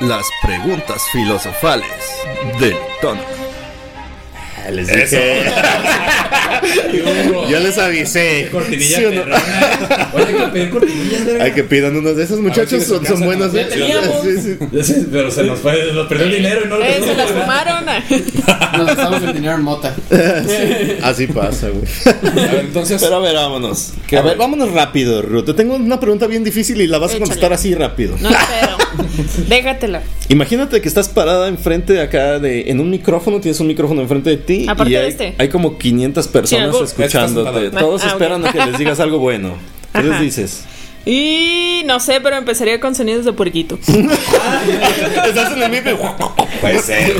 las preguntas filosofales del tono. Les dije. Yo les avisé. Cortinilla ¿Sí o no? Oye, hay que pedir cortinillas, verga. Hay que pidan unos de esos muchachos, si son, son buenos. Ya ¿eh? teníamos. Sí, sí. Sí, Pero se nos fue, nos perdió el dinero y no lo Eh, se las fumaron. Nos gastamos el dinero en mota. Así pasa, güey. Entonces. Pero a ver, vámonos. ¿Qué A ver, vámonos rápido, Ruth. Te tengo una pregunta bien difícil y la vas a contestar así rápido. No espero. Déjatela. Imagínate que estás parada enfrente de acá de en un micrófono, tienes un micrófono enfrente de ti Aparte y de hay, este. hay como 500 personas algo- escuchándote. Todos Ah, esperan a que les digas algo bueno. ¿Qué les Ajá. dices? Y no sé, pero empezaría con sonidos de puerquito. Estás en el micro. Puede ser.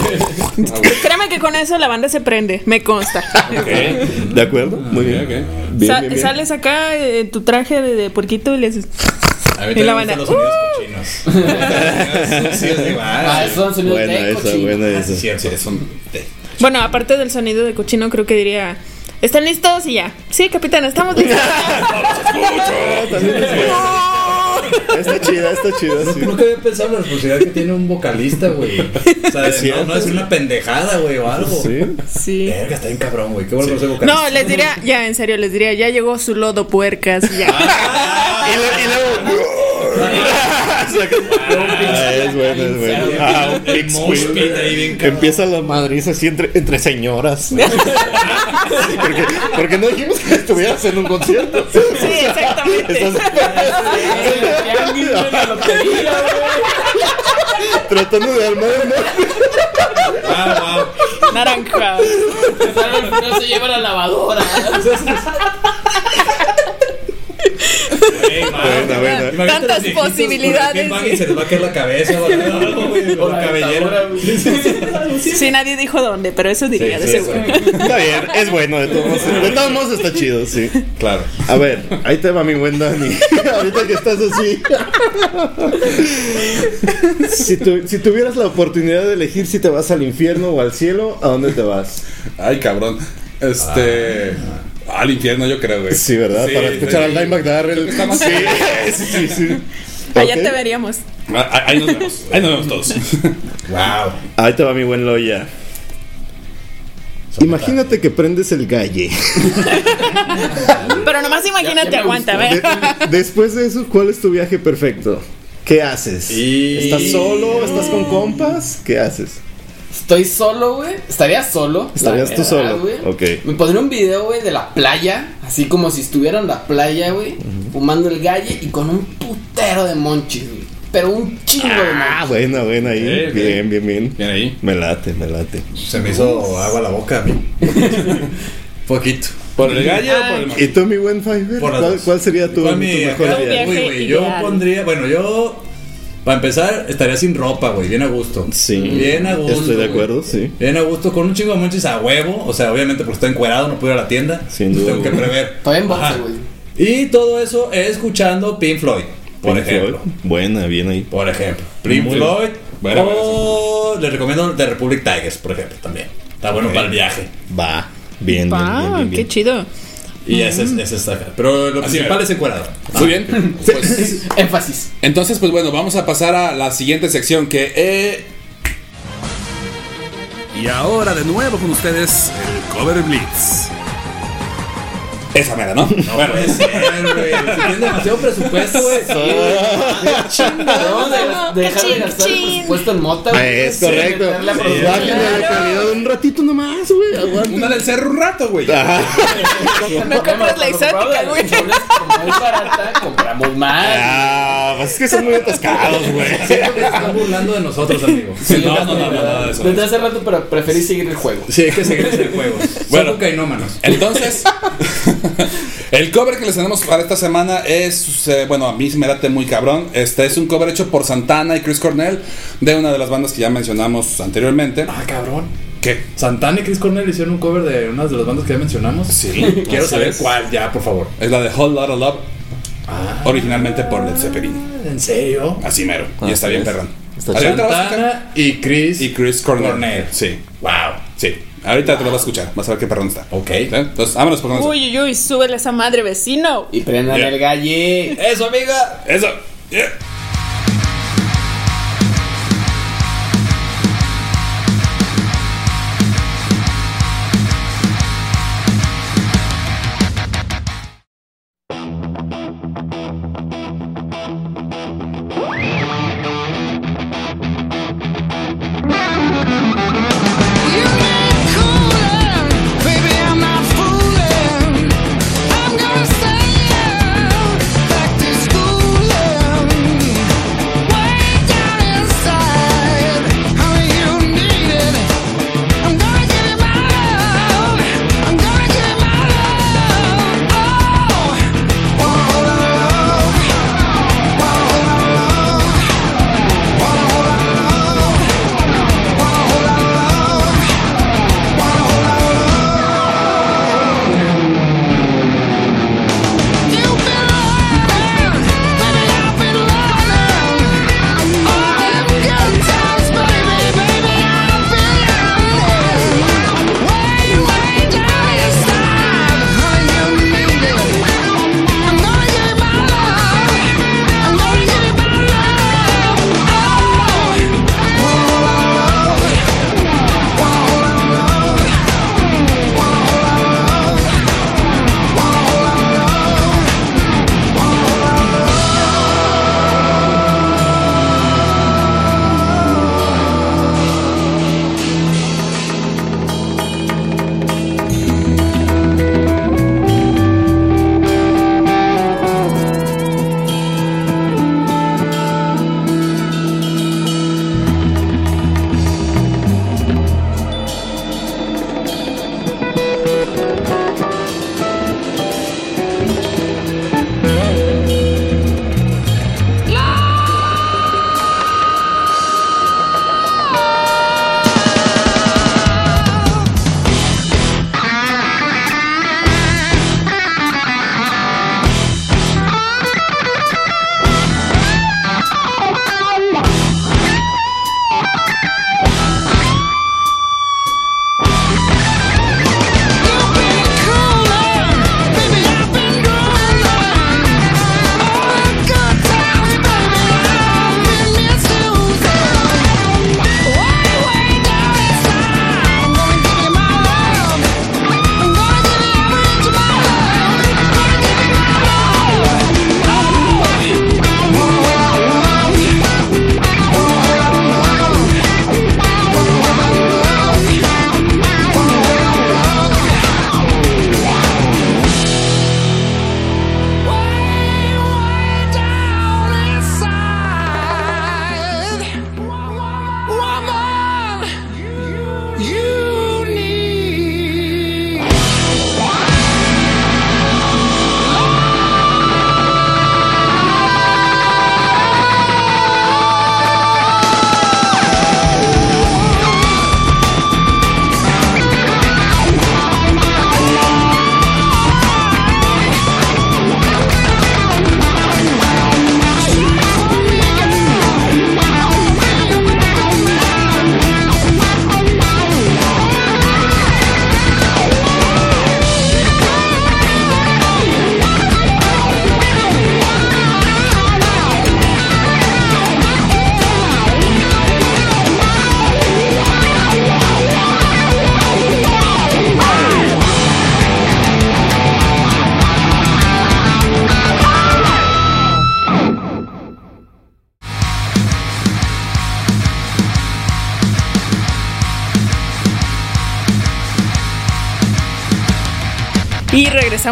Créeme que con eso la banda se prende, me consta. ¿De acuerdo? Muy bien. Ok, ok. Bien, Sa- bien, bien. Sales acá en tu traje de, de puerquito y le haces. A mí Y la banda, los sonidos cochinos. Sí, igual. Ah, son sonidos Buena de esa, cochino. buena Sí, esa. Sí, es un. de- Bueno, aparte del sonido de cochino, creo que diría. ¿Están listos? Y ya. Sí, capitán, estamos listos. Es. Está chida, está chida, sí. Nunca había pensado en la responsabilidad que tiene un vocalista, güey. O sea, Es de no, no decir una pendejada, güey, o algo. Sí. Sí. Verga, está bien cabrón, güey. Qué bueno que soy vocalista. No, les diría, ya, en serio, les diría, ya llegó su lodo puercas. y Ya. Y, lo- y luego. Ah, es bueno, es bueno. Ah, un El. Empieza la madriz así entre, entre señoras. porque, porque no dijimos que estuvieras en un concierto. Sí, exactamente. Estás El la lotería, tratando de armar una. Ah, Naranja. Final se lleva la lavadora. Buena, buena. Tantas posibilidades, y se les va a caer la cabeza o algo, güey, o la cabellera. Sí, nadie dijo dónde, pero eso diría, Sí, de sí, seguro. Está bien, es bueno. De todos, modos. de todos modos está chido, sí. Claro. A ver, ahí te va mi buen Dani. Ahorita que estás así. si, tu- si tuvieras la oportunidad de elegir si te vas al infierno o al cielo, ¿a dónde te vas? Ay, cabrón. Este. Al infierno, yo creo, güey. Sí, ¿verdad? Sí, Para escuchar sí. al Dimebag. Está más- Sí, sí, sí, sí. Allá te veríamos. Ah, Ahí nos vemos. Ahí nos vemos todos. Wow. Ahí te va mi buen Loya. Imagínate que prendes el galle. Pero nomás imagínate, aguanta, ver. De- después de eso, ¿cuál es tu viaje perfecto? ¿Qué haces? Y- ¿Estás solo? ¿Estás con compas? ¿Qué haces? Estoy solo, güey. Estaría solo. Estarías tú solo, güey. ok. Me pondría un video, güey, de la playa. Así como si estuviera en la playa, güey. Fumando el galle y con un putero de monchis, güey. Pero un chingo de Ah, monchis. buena, buena ahí. Ok, ok. Bien, bien, bien. Bien ahí. Me late, me late. Se me hizo agua la boca a mí. Poquito. ¿Por el gallo o por el ¿Y tú, mi buen Fiverr? ¿Cuál, sería tu, ¿Cuál tu mi- mejor viaje Uy, güey, yo ideal. pondría, bueno, yo para empezar estaría sin ropa, güey, bien a gusto. Sí. Bien a gusto. Estoy de güey. acuerdo, sí. Bien a gusto, con un chingo de monchis a huevo. O sea, obviamente porque estoy encuerado, no puedo ir a la tienda. Sin duda, Tengo que prever. Todavía en boxe, güey. Y todo eso escuchando Pink Floyd, por Pink ejemplo. Floyd. Buena, bien ahí. Por ejemplo. Pink Muy Floyd. Buena, o les recomiendo The Republic Tigers, por ejemplo, también. Está bueno para el viaje. Va. Bien, bien, bien, qué chido. Y ese, es, ese está acá. Pero lo Así principal era. es encuerado. Muy bien. Pues, Énfasis. entonces, pues bueno, vamos a pasar a la siguiente sección que. Eh... Y ahora de nuevo con ustedes el Cover Blitz. Esa mera, ¿no? No puede ser, güey. Si tienes demasiado presupuesto, güey. Debemos de, de dejar de gastar el presupuesto en mota, Ah, güey. es Sí, correcto. la calidad un ratito nomás, güey. Aguanta. Una del cerro un rato, güey. No compras la exótica, güey. Como es barata, compramos más. Ah, pues es que son muy atascados, güey. Siento que se están burlando de nosotros, amigo. No, no, no, no. Desde hace rato, pero preferí seguir el juego. Sí, hay que seguir ese juego. Bueno. Bueno, cocainómanos. Entonces, el cover que les tenemos para esta semana es, eh, bueno, a mí me late muy cabrón. Este es un cover hecho por Santana y Chris Cornell de una de las bandas que ya mencionamos anteriormente. Ah, cabrón. ¿Qué? Santana y Chris Cornell hicieron un cover de una de las bandas que ya mencionamos. Sí. Quiero saber es. cuál, ya, por favor. Es la de Whole Lotta Love, originalmente por Led Zeppelin. ¿En serio? Así mero. y está bien, es. perrón. Santana y Chris. Y Chris Cornell. Cornell. Sí. Wow. Sí. Ahorita te lo vas a escuchar. Vas a ver qué perrón está. Ok. ¿Sí? Entonces, vámonos por con Uy, uy, uy, súbele esa madre, vecino. Y prendan Yeah. el galle. Eso, amiga. eso. Yeah.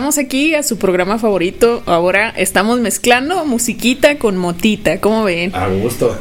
Regresamos aquí a su programa favorito. Ahora estamos mezclando musiquita con motita. ¿Cómo ven? A gusto.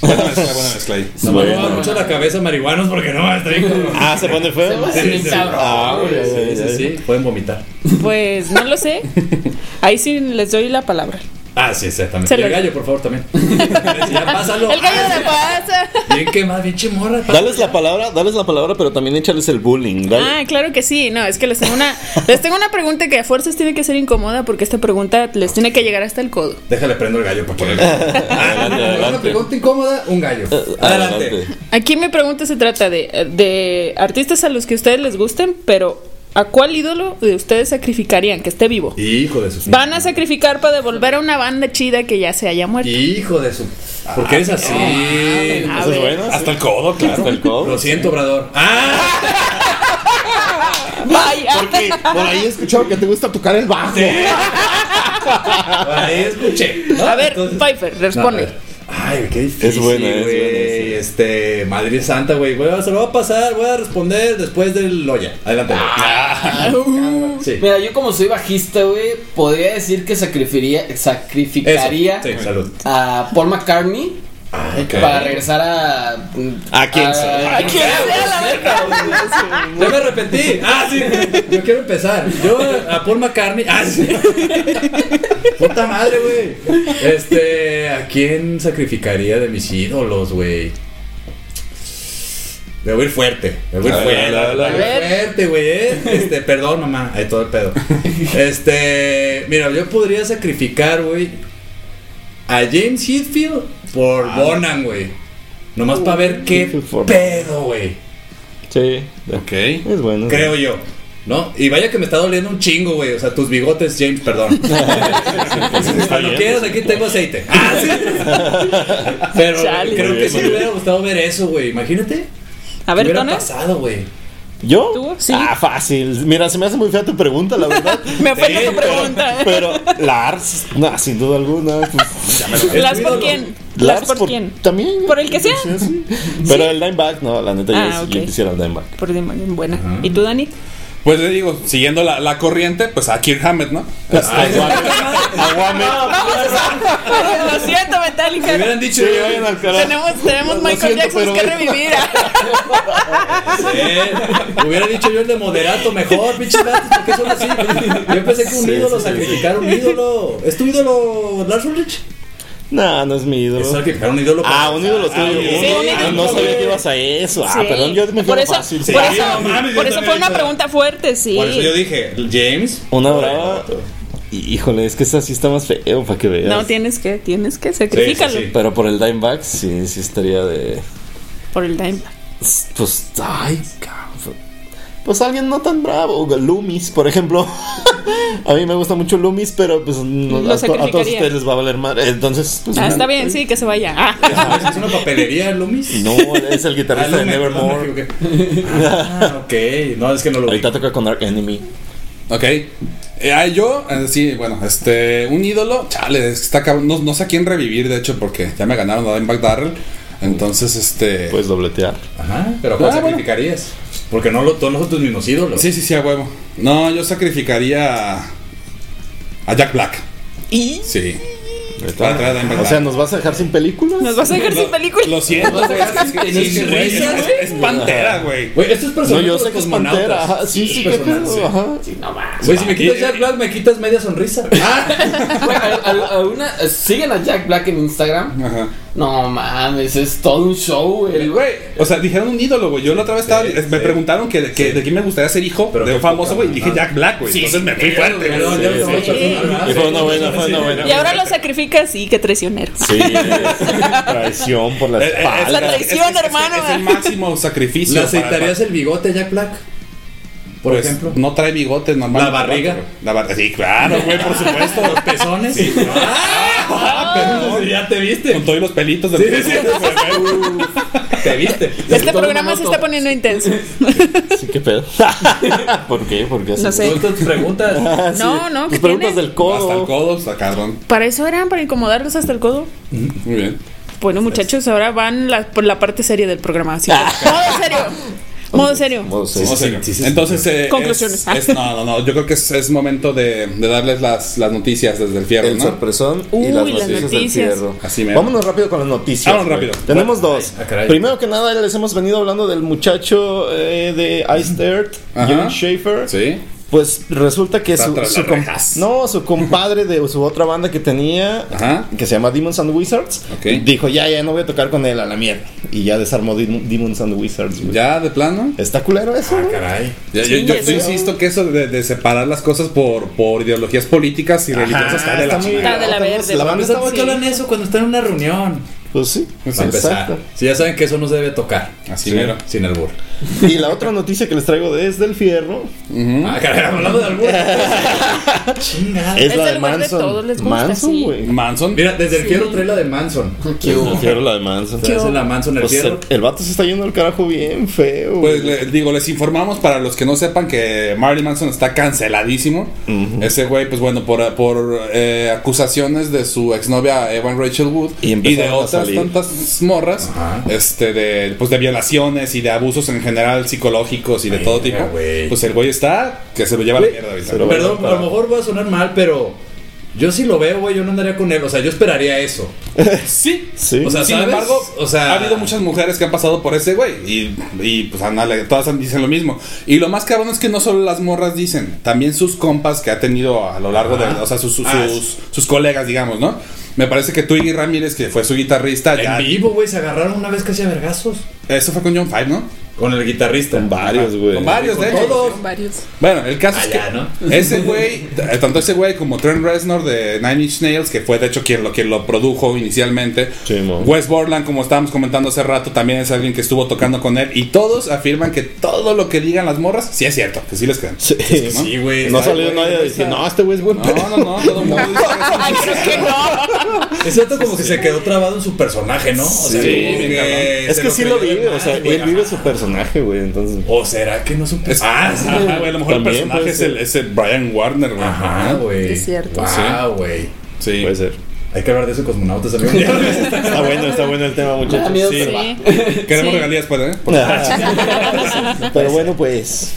Buena mezcla, buena mezcla ahí. No me Bueno. mucho la cabeza marihuanos porque no va a estar ahí como- Ah, se pone Se feo. va a hacer bien cabrón. Ah, Sí, sí, sí, pueden vomitar. Pues no lo sé. Ahí sí les doy la palabra. Ah, sí, exactamente. El lo- gallo, por favor, también. ya pásalo. El gallo de la pasa. Bien que más, bien chimorra. Dales la palabra, dales la palabra, pero también échales el bullying. dale. Ah, claro que sí. No, es que les tengo una les tengo una pregunta que a fuerzas tiene que ser incómoda porque esta pregunta les tiene que llegar hasta el codo. Déjale prendo el gallo para adelante, Una pregunta incómoda, un gallo. Adelante. Adelante. Aquí mi pregunta se trata de, de artistas a los que ustedes les gusten, pero ¿a cuál ídolo de ustedes sacrificarían que esté vivo? Hijo de su. Van a sacrificar para devolver a una banda chida que ya se haya muerto. Hijo de su. ¿Por qué eres así? A Eso es ver. bueno. sí. Hasta el codo, claro. Hasta el codo. Lo siento, Obrador. ¡Ah! Vaya. Porque por ahí he escuchado que te gusta tocar el bajo. Ahí escuché. ¿no? A ver, Entonces- No, a responde. ver. Ay, qué difícil. Es buena, es buena, sí. Este, Madrid Santa, güey. Bueno, se lo va a pasar, voy a responder después del Loya. Adelante. Sí. Mira, yo como soy bajista, güey, podría decir que sacrificaría, sacrificaría Eso. Sí, salud. a Paul McCartney Ay, para regresar a. ¿A quién? A verga. Ya me arrepentí. Ah, sí. Yo quiero empezar. Yo a Paul McCartney. Ah, sí. Puta madre, güey. Este, ¿a quién sacrificaría de mis ídolos, güey? Me voy a ir fuerte. Me voy a ir fuerte. a ver, a ver. Me voy a ir fuerte, güey. ¿eh? Este, perdón, mamá. Ahí todo el pedo. Este, mira, yo podría sacrificar, güey, a James Hetfield por Bonan, güey. Nomás para ver qué pedo, güey. Sí. Ok. Es bueno. Creo yo. ¿No? Y vaya que me está doliendo un chingo, güey. O sea, tus bigotes, James, perdón. Cuando bien. quieras, aquí tengo aceite. Ah, sí. Pero Chale. creo que bien, sí me hubiera gustado ver eso, güey. Imagínate. A ¿Qué ver, hubiera Tona. pasado, güey? ¿Yo? ¿Tú? Sí. Ah, fácil. Mira, se me hace muy fea tu pregunta, la verdad. Me ofende tu pregunta. ¿eh? Pero Lars, no, sin duda alguna. Pues, Es ¿Las tu por quién? ¿Las por quién? También. ¿Por el que sea? Sí, sí. Pero el Dimeback, no, la neta, Ah, yo, ok. yo quisiera el Dimeback. Por dime, buena. ¿Y tú, Dani? Pues le digo, siguiendo la, la corriente, pues a Kirk Hammett, ¿no? Aguame. Lo siento, Me Metallica. hubieran dicho. Sí, vayan al carajo. Tenemos, tenemos Lo Michael siento, Jackson que revivir. Sí. Hubiera dicho yo el de moderato mejor, pinches vatos, ¿por qué son así? Yo pensé que un Sí, ídolo sí, sí. sacrificar un ídolo. ¿Es tu ídolo Lars Ulrich? No, no es mi ídolo. Es sacrificar un ídolo. Ah, un ídolo tuyo. Ah, Sí, ah, no sabía que ibas a eso. Ah, Sí. perdón, yo me fui por eso, fácil. por Sí, eso, por eso fue una pregunta fuerte, sí. Por eso yo dije, James. Una brava. Híjole, es que esa sí está más feo para que veas. No, tienes que, tienes que, sacrifícalo. Sí, sí, sí. Pero por el Dimeback, sí, sí estaría de. Por el time. Pues, ay, cabrón. Pues alguien no tan bravo. Loomis, por ejemplo. a mí me gusta mucho Loomis, pero pues no- a, to- a todos ustedes les va a valer madre. Entonces, pues. Ah, está bien, sí, que se vaya. Ah. ¿Es una papelería, Loomis? No, es el guitarrista de Ah, Loomis, Nevermore. Ah, ok. No, es que no lo vi. Ahorita toca con Dark Enemy. Ok. Eh, ah, yo, eh, sí, bueno, este, un ídolo, chale, es que está. No, no sé a quién revivir, de hecho, porque ya me ganaron a Dimebag Darrell. Entonces, este. Puedes dobletear. Ajá, pero ¿cuál Ah, bueno. Porque no lo, todos nosotros tus mismos ídolos. Sí, sí, sí, a huevo. No, yo sacrificaría a, a Jack Black. Y Sí. O sea, ¿nos vas a dejar sin película? nos vas a dejar sin película. Lo siento, Vas a güey, dejar es, que- sin es- es- pantera, güey. Güey, esto es No, yo sé que es pantera. Ajá, sí, sí, pedo. sí. Ajá. Sí, no más. Güey, si me quitas Y- Jack Black, me quitas media sonrisa. Ah, Güey, a- a- a una- siguen a Jack Black en Instagram. Ajá. No mames, es todo un show, güey. El güey, o sea, dijeron un ídolo, güey. Yo la otra vez estaba, Sí, me sí. preguntaron que, que de quién me gustaría ser hijo Pero de un famoso, güey. y Dije. Jack Black, güey. Sí, Entonces sí, me fui fuerte. Y fue una buena, fue una buena. Y ahora lo sacrificas, sí, qué traicionero. Sí, traición por la Eh, eh, espalda. es- La traición, hermano. Es el máximo sacrificio. ¿Le aceitarías el bigote a Jack Black? Por Pues, ejemplo. No trae bigote normal. ¿La barriga? La barriga. Sí, claro, güey, por supuesto. ¿Los pezones? Ah, pero ya te viste. Con todos los pelitos del Sí, sí, Te viste. Este programa se está poniendo intenso. Sí, qué pedo. ¿Por qué? ¿Por qué? No sé. Tú tus preguntas. Ah, sí. No, no, Tus ¿qué preguntas tiene? del codo. Hasta el codo, está cabrón. Para eso eran, para incomodarlos hasta el codo. Muy bien. Bueno, muchachos, ahora van la, por la parte seria del programa. así. Ah. Todo serio. Modo serio. Modo serio. Sí, sí, Entonces, eh, Conclusiones. es- es- no, no, no. Yo creo que es, es momento de, de darles las, las noticias desde el fierro, El ¿no? sorpresón y Uy, las las noticias, del fierro. Así mero. Vámonos rápido con las noticias. Vámonos rápido. Tenemos dos. ah. Primero que nada, les hemos venido hablando del muchacho eh, de Ice Earth. Jim Schaefer. Sí. Pues resulta que Está su, no, su compadre de su otra banda que tenía, Ajá. que se llama Demons and Wizards, dijo, ya, ya no voy a tocar con él a la mierda. Y ya desarmó Dem- Demons and Wizards. güey. ¿Ya de plano? ¿Está culero eso? Ah, caray. Ya, Sí, yo, yo- eso. yo insisto que eso de, de separar las cosas por, por ideologías políticas y religiosas está de la. Está de la verde. La banda está ¿por qué hablan eso cuando están en una reunión? Pues sí, Para empezar. exacto. Si ya saben que eso no se debe tocar. Así mero. Sin albur. Y la otra noticia que les traigo desde el fierro. Ah, caray, hablando de albur. Chingada. es Es la de Manson. todos les gusta, Manson, sí. Manson. Mira, desde el fierro trae la de Manson. El fierro, la de Manson. ¿Sabes en la Manson el Pues el, fierro? el vato se está yendo al carajo bien feo. Pues le- digo, les informamos para los que no sepan que Marilyn Manson está canceladísimo. Ese güey, pues bueno, por, por eh, acusaciones de su exnovia Evan Rachel Wood Y y, de otras tantas morras, este, de, pues de violaciones y de abusos en general psicológicos y de todo Verga, tipo. güey. Pues el güey está que se lo lleva a la mierda ahorita. se lo- Perdón, para- a lo mejor va a sonar mal, pero yo sí lo veo, güey. Yo no andaría con él. O sea, yo esperaría eso. Sí. Sí. O sea, Sin ¿sabes? embargo, o sea, ha habido muchas mujeres que han pasado por ese güey y, y pues andale, todas dicen lo mismo. Y lo más cabrón es que no solo las morras dicen, también sus compas que ha tenido a lo largo de, Ajá. o sea, sus, sus, Ah, sus, sus colegas, digamos, ¿no? Me parece que Twiggy Ramírez, que fue su guitarrista, En ya, vivo, güey, se agarraron una vez casi a vergazos. eso fue con John Five, ¿no? Con el guitarrista. Con varios, güey. Con varios, de hecho. todos. Con varios. Bueno, el caso Ah, es que ¿no? ese güey, tanto ese güey como Trent Reznor de Nine Inch Nails, que fue de hecho quien lo, quien lo produjo inicialmente, Sí, mo. Wes Borland, como estábamos comentando hace rato, también es alguien que estuvo tocando con él, y todos afirman que todo lo que digan las morras, sí es cierto, que sí les creen. Sí, ¿no? Sí, güey. No ha Ay, salido güey, nadie a no decir, no, este güey es buen No, pedo". no, no, todo el mundo dice Ay, creo que no. Es cierto como que se quedó trabado en su personaje, ¿no? O sea, Sí, que Es que sí lo vive, o sea, güey. él vive su personaje, güey, entonces... ¿O será que no es un Es- Ah, sí. Ajá, güey, a lo mejor el personaje es el, es el Brian Warner, güey. Ajá, güey. Es cierto. Wow, güey. Sí. Puede ser. Hay que hablar de eso cosmonautas también. Está bueno, está bueno el tema, muchachos. miedo, Sí. Queremos Sí. regalías, pues, ¿eh? Por- Pero bueno, pues...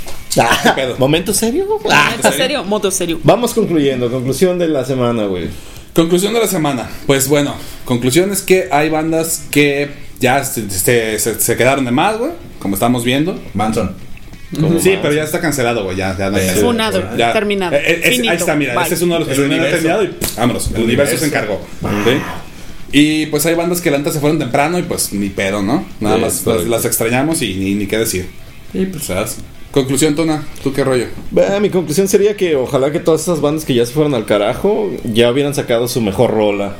pedo? ¿Momento serio? Momento serio, modo serio. Vamos concluyendo, conclusión de la semana, güey. Conclusión de la semana. Pues bueno, conclusión es que hay bandas que ya se, se- se- se quedaron de más, güey. Como estamos viendo. Manson. Como Sí, más. pero ya está cancelado, güey. Ya, ya no hay Sí. caso. Funado, Ya. terminado. Eh, eh, ese- Finito. ahí está, mira. Bye. Ese es uno de los que se terminado y pff, vámonos. El, El universo se encargó. ¿sí? Y pues hay bandas que la se fueron temprano y pues ni pedo, ¿no? Nada Sí, más las, extrañamos y ni, ni qué decir. Y pues, sea, conclusión, Tona, ¿tú qué rollo? Bah, mi conclusión sería que ojalá que todas esas bandas que ya se fueron al carajo ya hubieran sacado su mejor rola.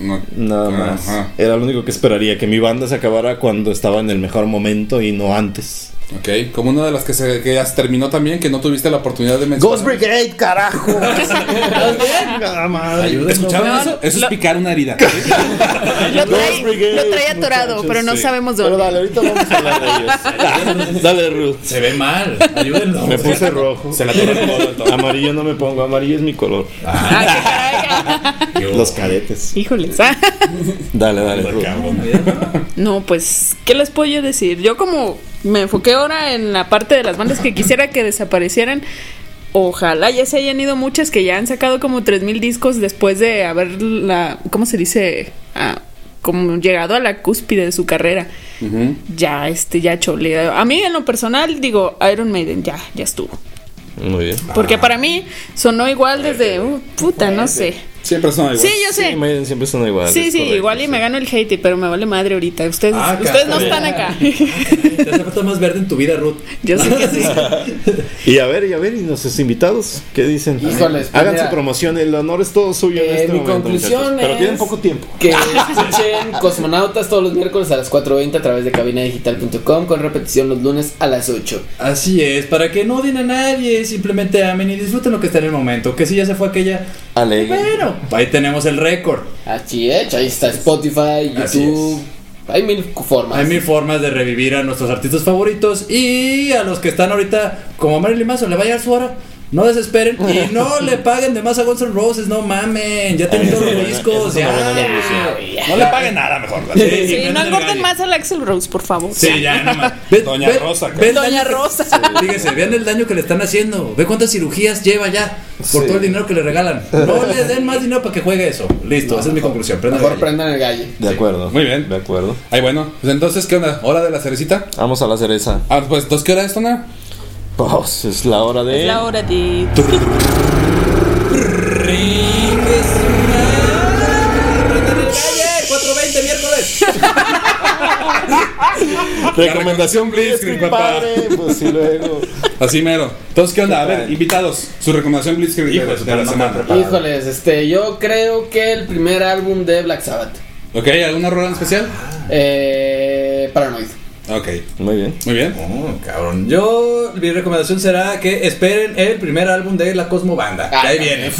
No, Nada más. ajá. Era lo único que esperaría, que mi banda se acabara cuando estaba en el mejor momento y no antes. Ok, como una de las que, se, que ya se terminó también, que no tuviste la oportunidad de mencionar. Ghost Brigade, carajo. Nada más. ayúdenos. ¿Escucharon No, eso? Eso lo- es picar una herida. Lo Ghost trae, Brigade, lo trae atorado, muchachos, pero no sí. sabemos Pero dónde. dale, ahorita vamos a hablar de ellos. dale, Ruth. Se ve mal. Ayúdennos. Me puse rojo. Se la atoró el. Amarillo no me pongo, amarillo es mi color. Ah, qué caray. Los cadetes. Híjoles. ah. Dale, dale. No, pues, ¿qué les puedo yo decir? Yo como me enfoqué ahora en la parte de las bandas que quisiera que desaparecieran. Ojalá ya se hayan ido muchas que ya han sacado como 3000 discos después de haber la ¿cómo se dice? Ah, como llegado a la cúspide de su carrera. Ya este ya chole. A mí en lo personal digo Iron Maiden ya ya estuvo. Muy bien. Porque para mí sonó igual desde uh, puta, no sé. Siempre son igual. Sí, yo sé. Sí, Maiden siempre son iguales. Sí, sí, correcto, igual y me gano el hate, pero me vale madre ahorita. Ustedes, Ah, ustedes no están acá. Te hace falta más verde en tu vida, Ruth. Yo sé que sí. Y a ver, y a ver, y nuestros invitados, ¿qué dicen? Híjoles, pues Hagan mira. su promoción, el honor es todo suyo en Eh, este mi momento, conclusión muchachos. Pero tienen poco tiempo. Que escuchen Cosmonautas todos los miércoles a las 4.20 a través de cabinadigital.com con repetición los lunes a las 8. Así es, para que no odien a nadie, simplemente amen y disfruten lo que está en el momento. Que si ya se fue aquella. Alegre. Ahí tenemos el récord. Así es, ahí está Spotify, YouTube. Hay mil formas. Hay mil formas de revivir a nuestros artistas favoritos y a los que están ahorita, como Marilyn Manson, le va a llegar su hora. No desesperen y no le paguen de más a Guns N' Roses, no mamen. Ya tienen todos los discos. Ya. No le paguen nada mejor. Sí, Sí, prenden no engorden más al Axel Rose, por favor. Sí, ya, nada más. Ve- Doña ve- Rosa, ve Doña que- Rosa. Fíjese, vean el daño que le están haciendo. Ve cuántas cirugías lleva ya por Sí. todo el dinero que le regalan. No le den más dinero para que juegue eso. Listo, esa es mi conclusión. Prenda el Mejor prendan el gallo. De acuerdo. Muy bien. De acuerdo. Ay, bueno. Pues entonces, ¿qué onda? ¿Hora de la cerecita? Vamos a la cereza. Ah, pues, ¿dos qué hora es, Tona? Pues es la hora de. Es la hora de. Ringue su madre. Prenda el gallo. 420 miércoles. Recomendación Blitzkrieg, papá. padre. Pues sí, luego. Así mero. Entonces, ¿qué onda? A ¿Qué ver, invitados. Su recomendación Blitzkrieg de, de la semana. Híjoles, este, yo creo que el primer álbum de Black Sabbath. ¿Ok? ¿Alguna rola en especial? Eh, Paranoid. Ok. Muy bien. Muy bien. Oh, cabrón. Yo, mi recomendación será que esperen el primer álbum de la Cosmo Banda. Ah, que ahí viene.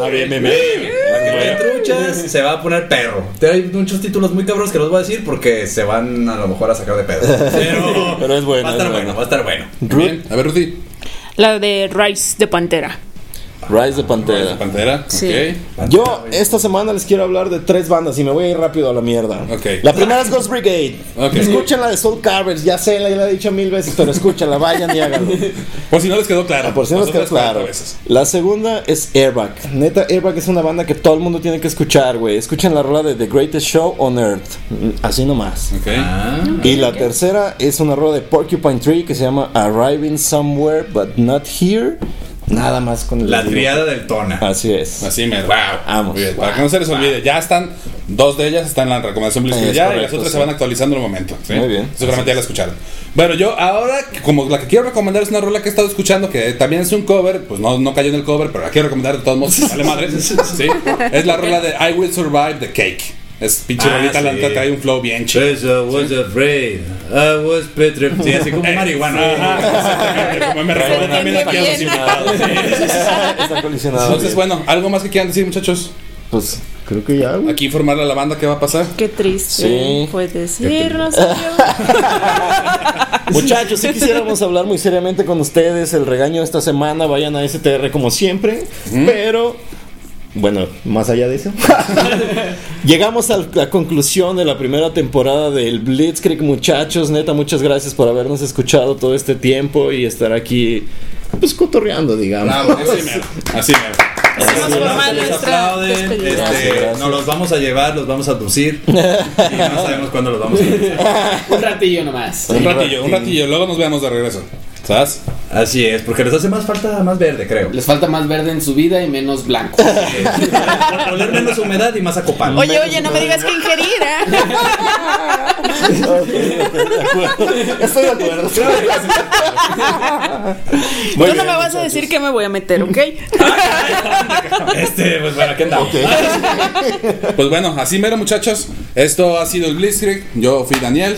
Ah, bien, bien, bien. Que vean truchas, se va a poner perro. Hay muchos títulos muy cabros que los voy a decir porque se van a lo mejor a sacar de pedo. Pero, Pero es bueno, Va a estar es bueno, bueno. va a estar bueno. Bien. A ver, Rudy. La de Rise de Pantera. Rise de Pantera. Pantera. Sí. Ok. Yo esta semana les quiero hablar de tres bandas y me voy a ir rápido a la mierda. Ok. La primera es Ghost Brigade. Ok. Escuchen la de Soul Carvers, ya sé, la, la he dicho mil veces, pero escúchala, vayan y háganlo. Por si no les quedó claro. Por si no les quedó claro. La segunda es Airbag. Neta, Airbag es una banda que todo el mundo tiene que escuchar, güey. Escuchen la rola de The Greatest Show on Earth. Mm, Así nomás. Ok. Ah, Y la tercera es una rola de Porcupine Tree que se llama Arriving Somewhere But Not Here. Nada más con el la triada del Tona. Así es. Así mero. Vamos. Muy bien. Para que no se les olvide, ya están, dos de ellas están en la recomendación Es ya y las otras se van actualizando en el momento. ¿sí? Muy bien. Seguramente ya la escucharon. Bueno, yo ahora, como la que quiero recomendar es una rola que he estado escuchando, que también es un cover, pues no, no cayó en el cover, pero la quiero recomendar de todos modos, vale madre. ¿sí? Es la rola de I Will Survive the Cake. Es pinche Ah, rolita, la sí. neta trae un flow bien chido. Pues I was afraid. I was petrified. Sí, así como marihuana. Ajá, como me recuerda también aquí a los Bien. invitados. Está colisionado. Entonces, bueno, ¿algo más que quieran decir, muchachos? Pues creo que ya, güey. Aquí informarle a la banda qué va a pasar. Qué triste. Sí. Puedes decirnos. Muchachos, si quisiéramos hablar muy seriamente con ustedes, el regaño de esta semana, vayan a STR como siempre, pero bueno, más allá de eso, llegamos a la conclusión de la primera temporada del Blitzkrieg, muchachos, neta, muchas gracias por habernos escuchado todo este tiempo y estar aquí, pues cotorreando, digamos. Bravo. Así mero. Así mero. Este, nos los vamos a llevar, los vamos a aducir y no sabemos cuándo los vamos a. Un ratillo nomás. Un ratillo, un ratillo, luego nos vemos de regreso. ¿Sabes? Así es, porque les hace más falta más verde, creo. Les falta más verde en su vida y menos blanco. Oler menos humedad y más acopado. Oye, oye, no me digas que ingerir, ¿eh? Estoy de acuerdo. Tú no me vas a decir que me voy a meter, ¿ok? Este, pues bueno, aquí andamos. Pues bueno, así mero, muchachos. Esto ha sido el Blitzkrieg. Yo fui Daniel.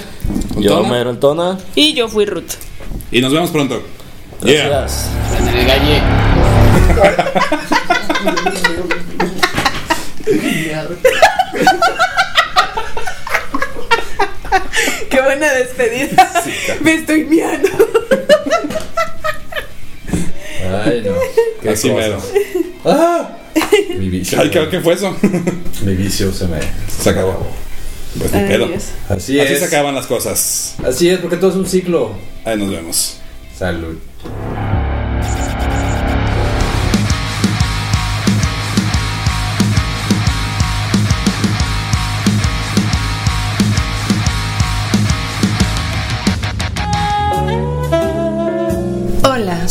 Yo, Tona, Mero Tona. Y yo fui Ruth. Y nos vemos pronto. Yeah. Gracias. Galle. Qué buena despedida. Me estoy miando. Ay, no. Qué Así mero. Ah, mi vicio. Ay, ¿qué, qué fue eso? Mi vicio se me. Se acabó. Pues ni pedo. Así, Así es. se acaban las cosas. Así es, porque todo es un ciclo. Ahí nos vemos. Salud.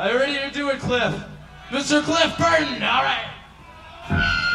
Are you ready to do it, Cliff? Mr. Cliff Burton, all right.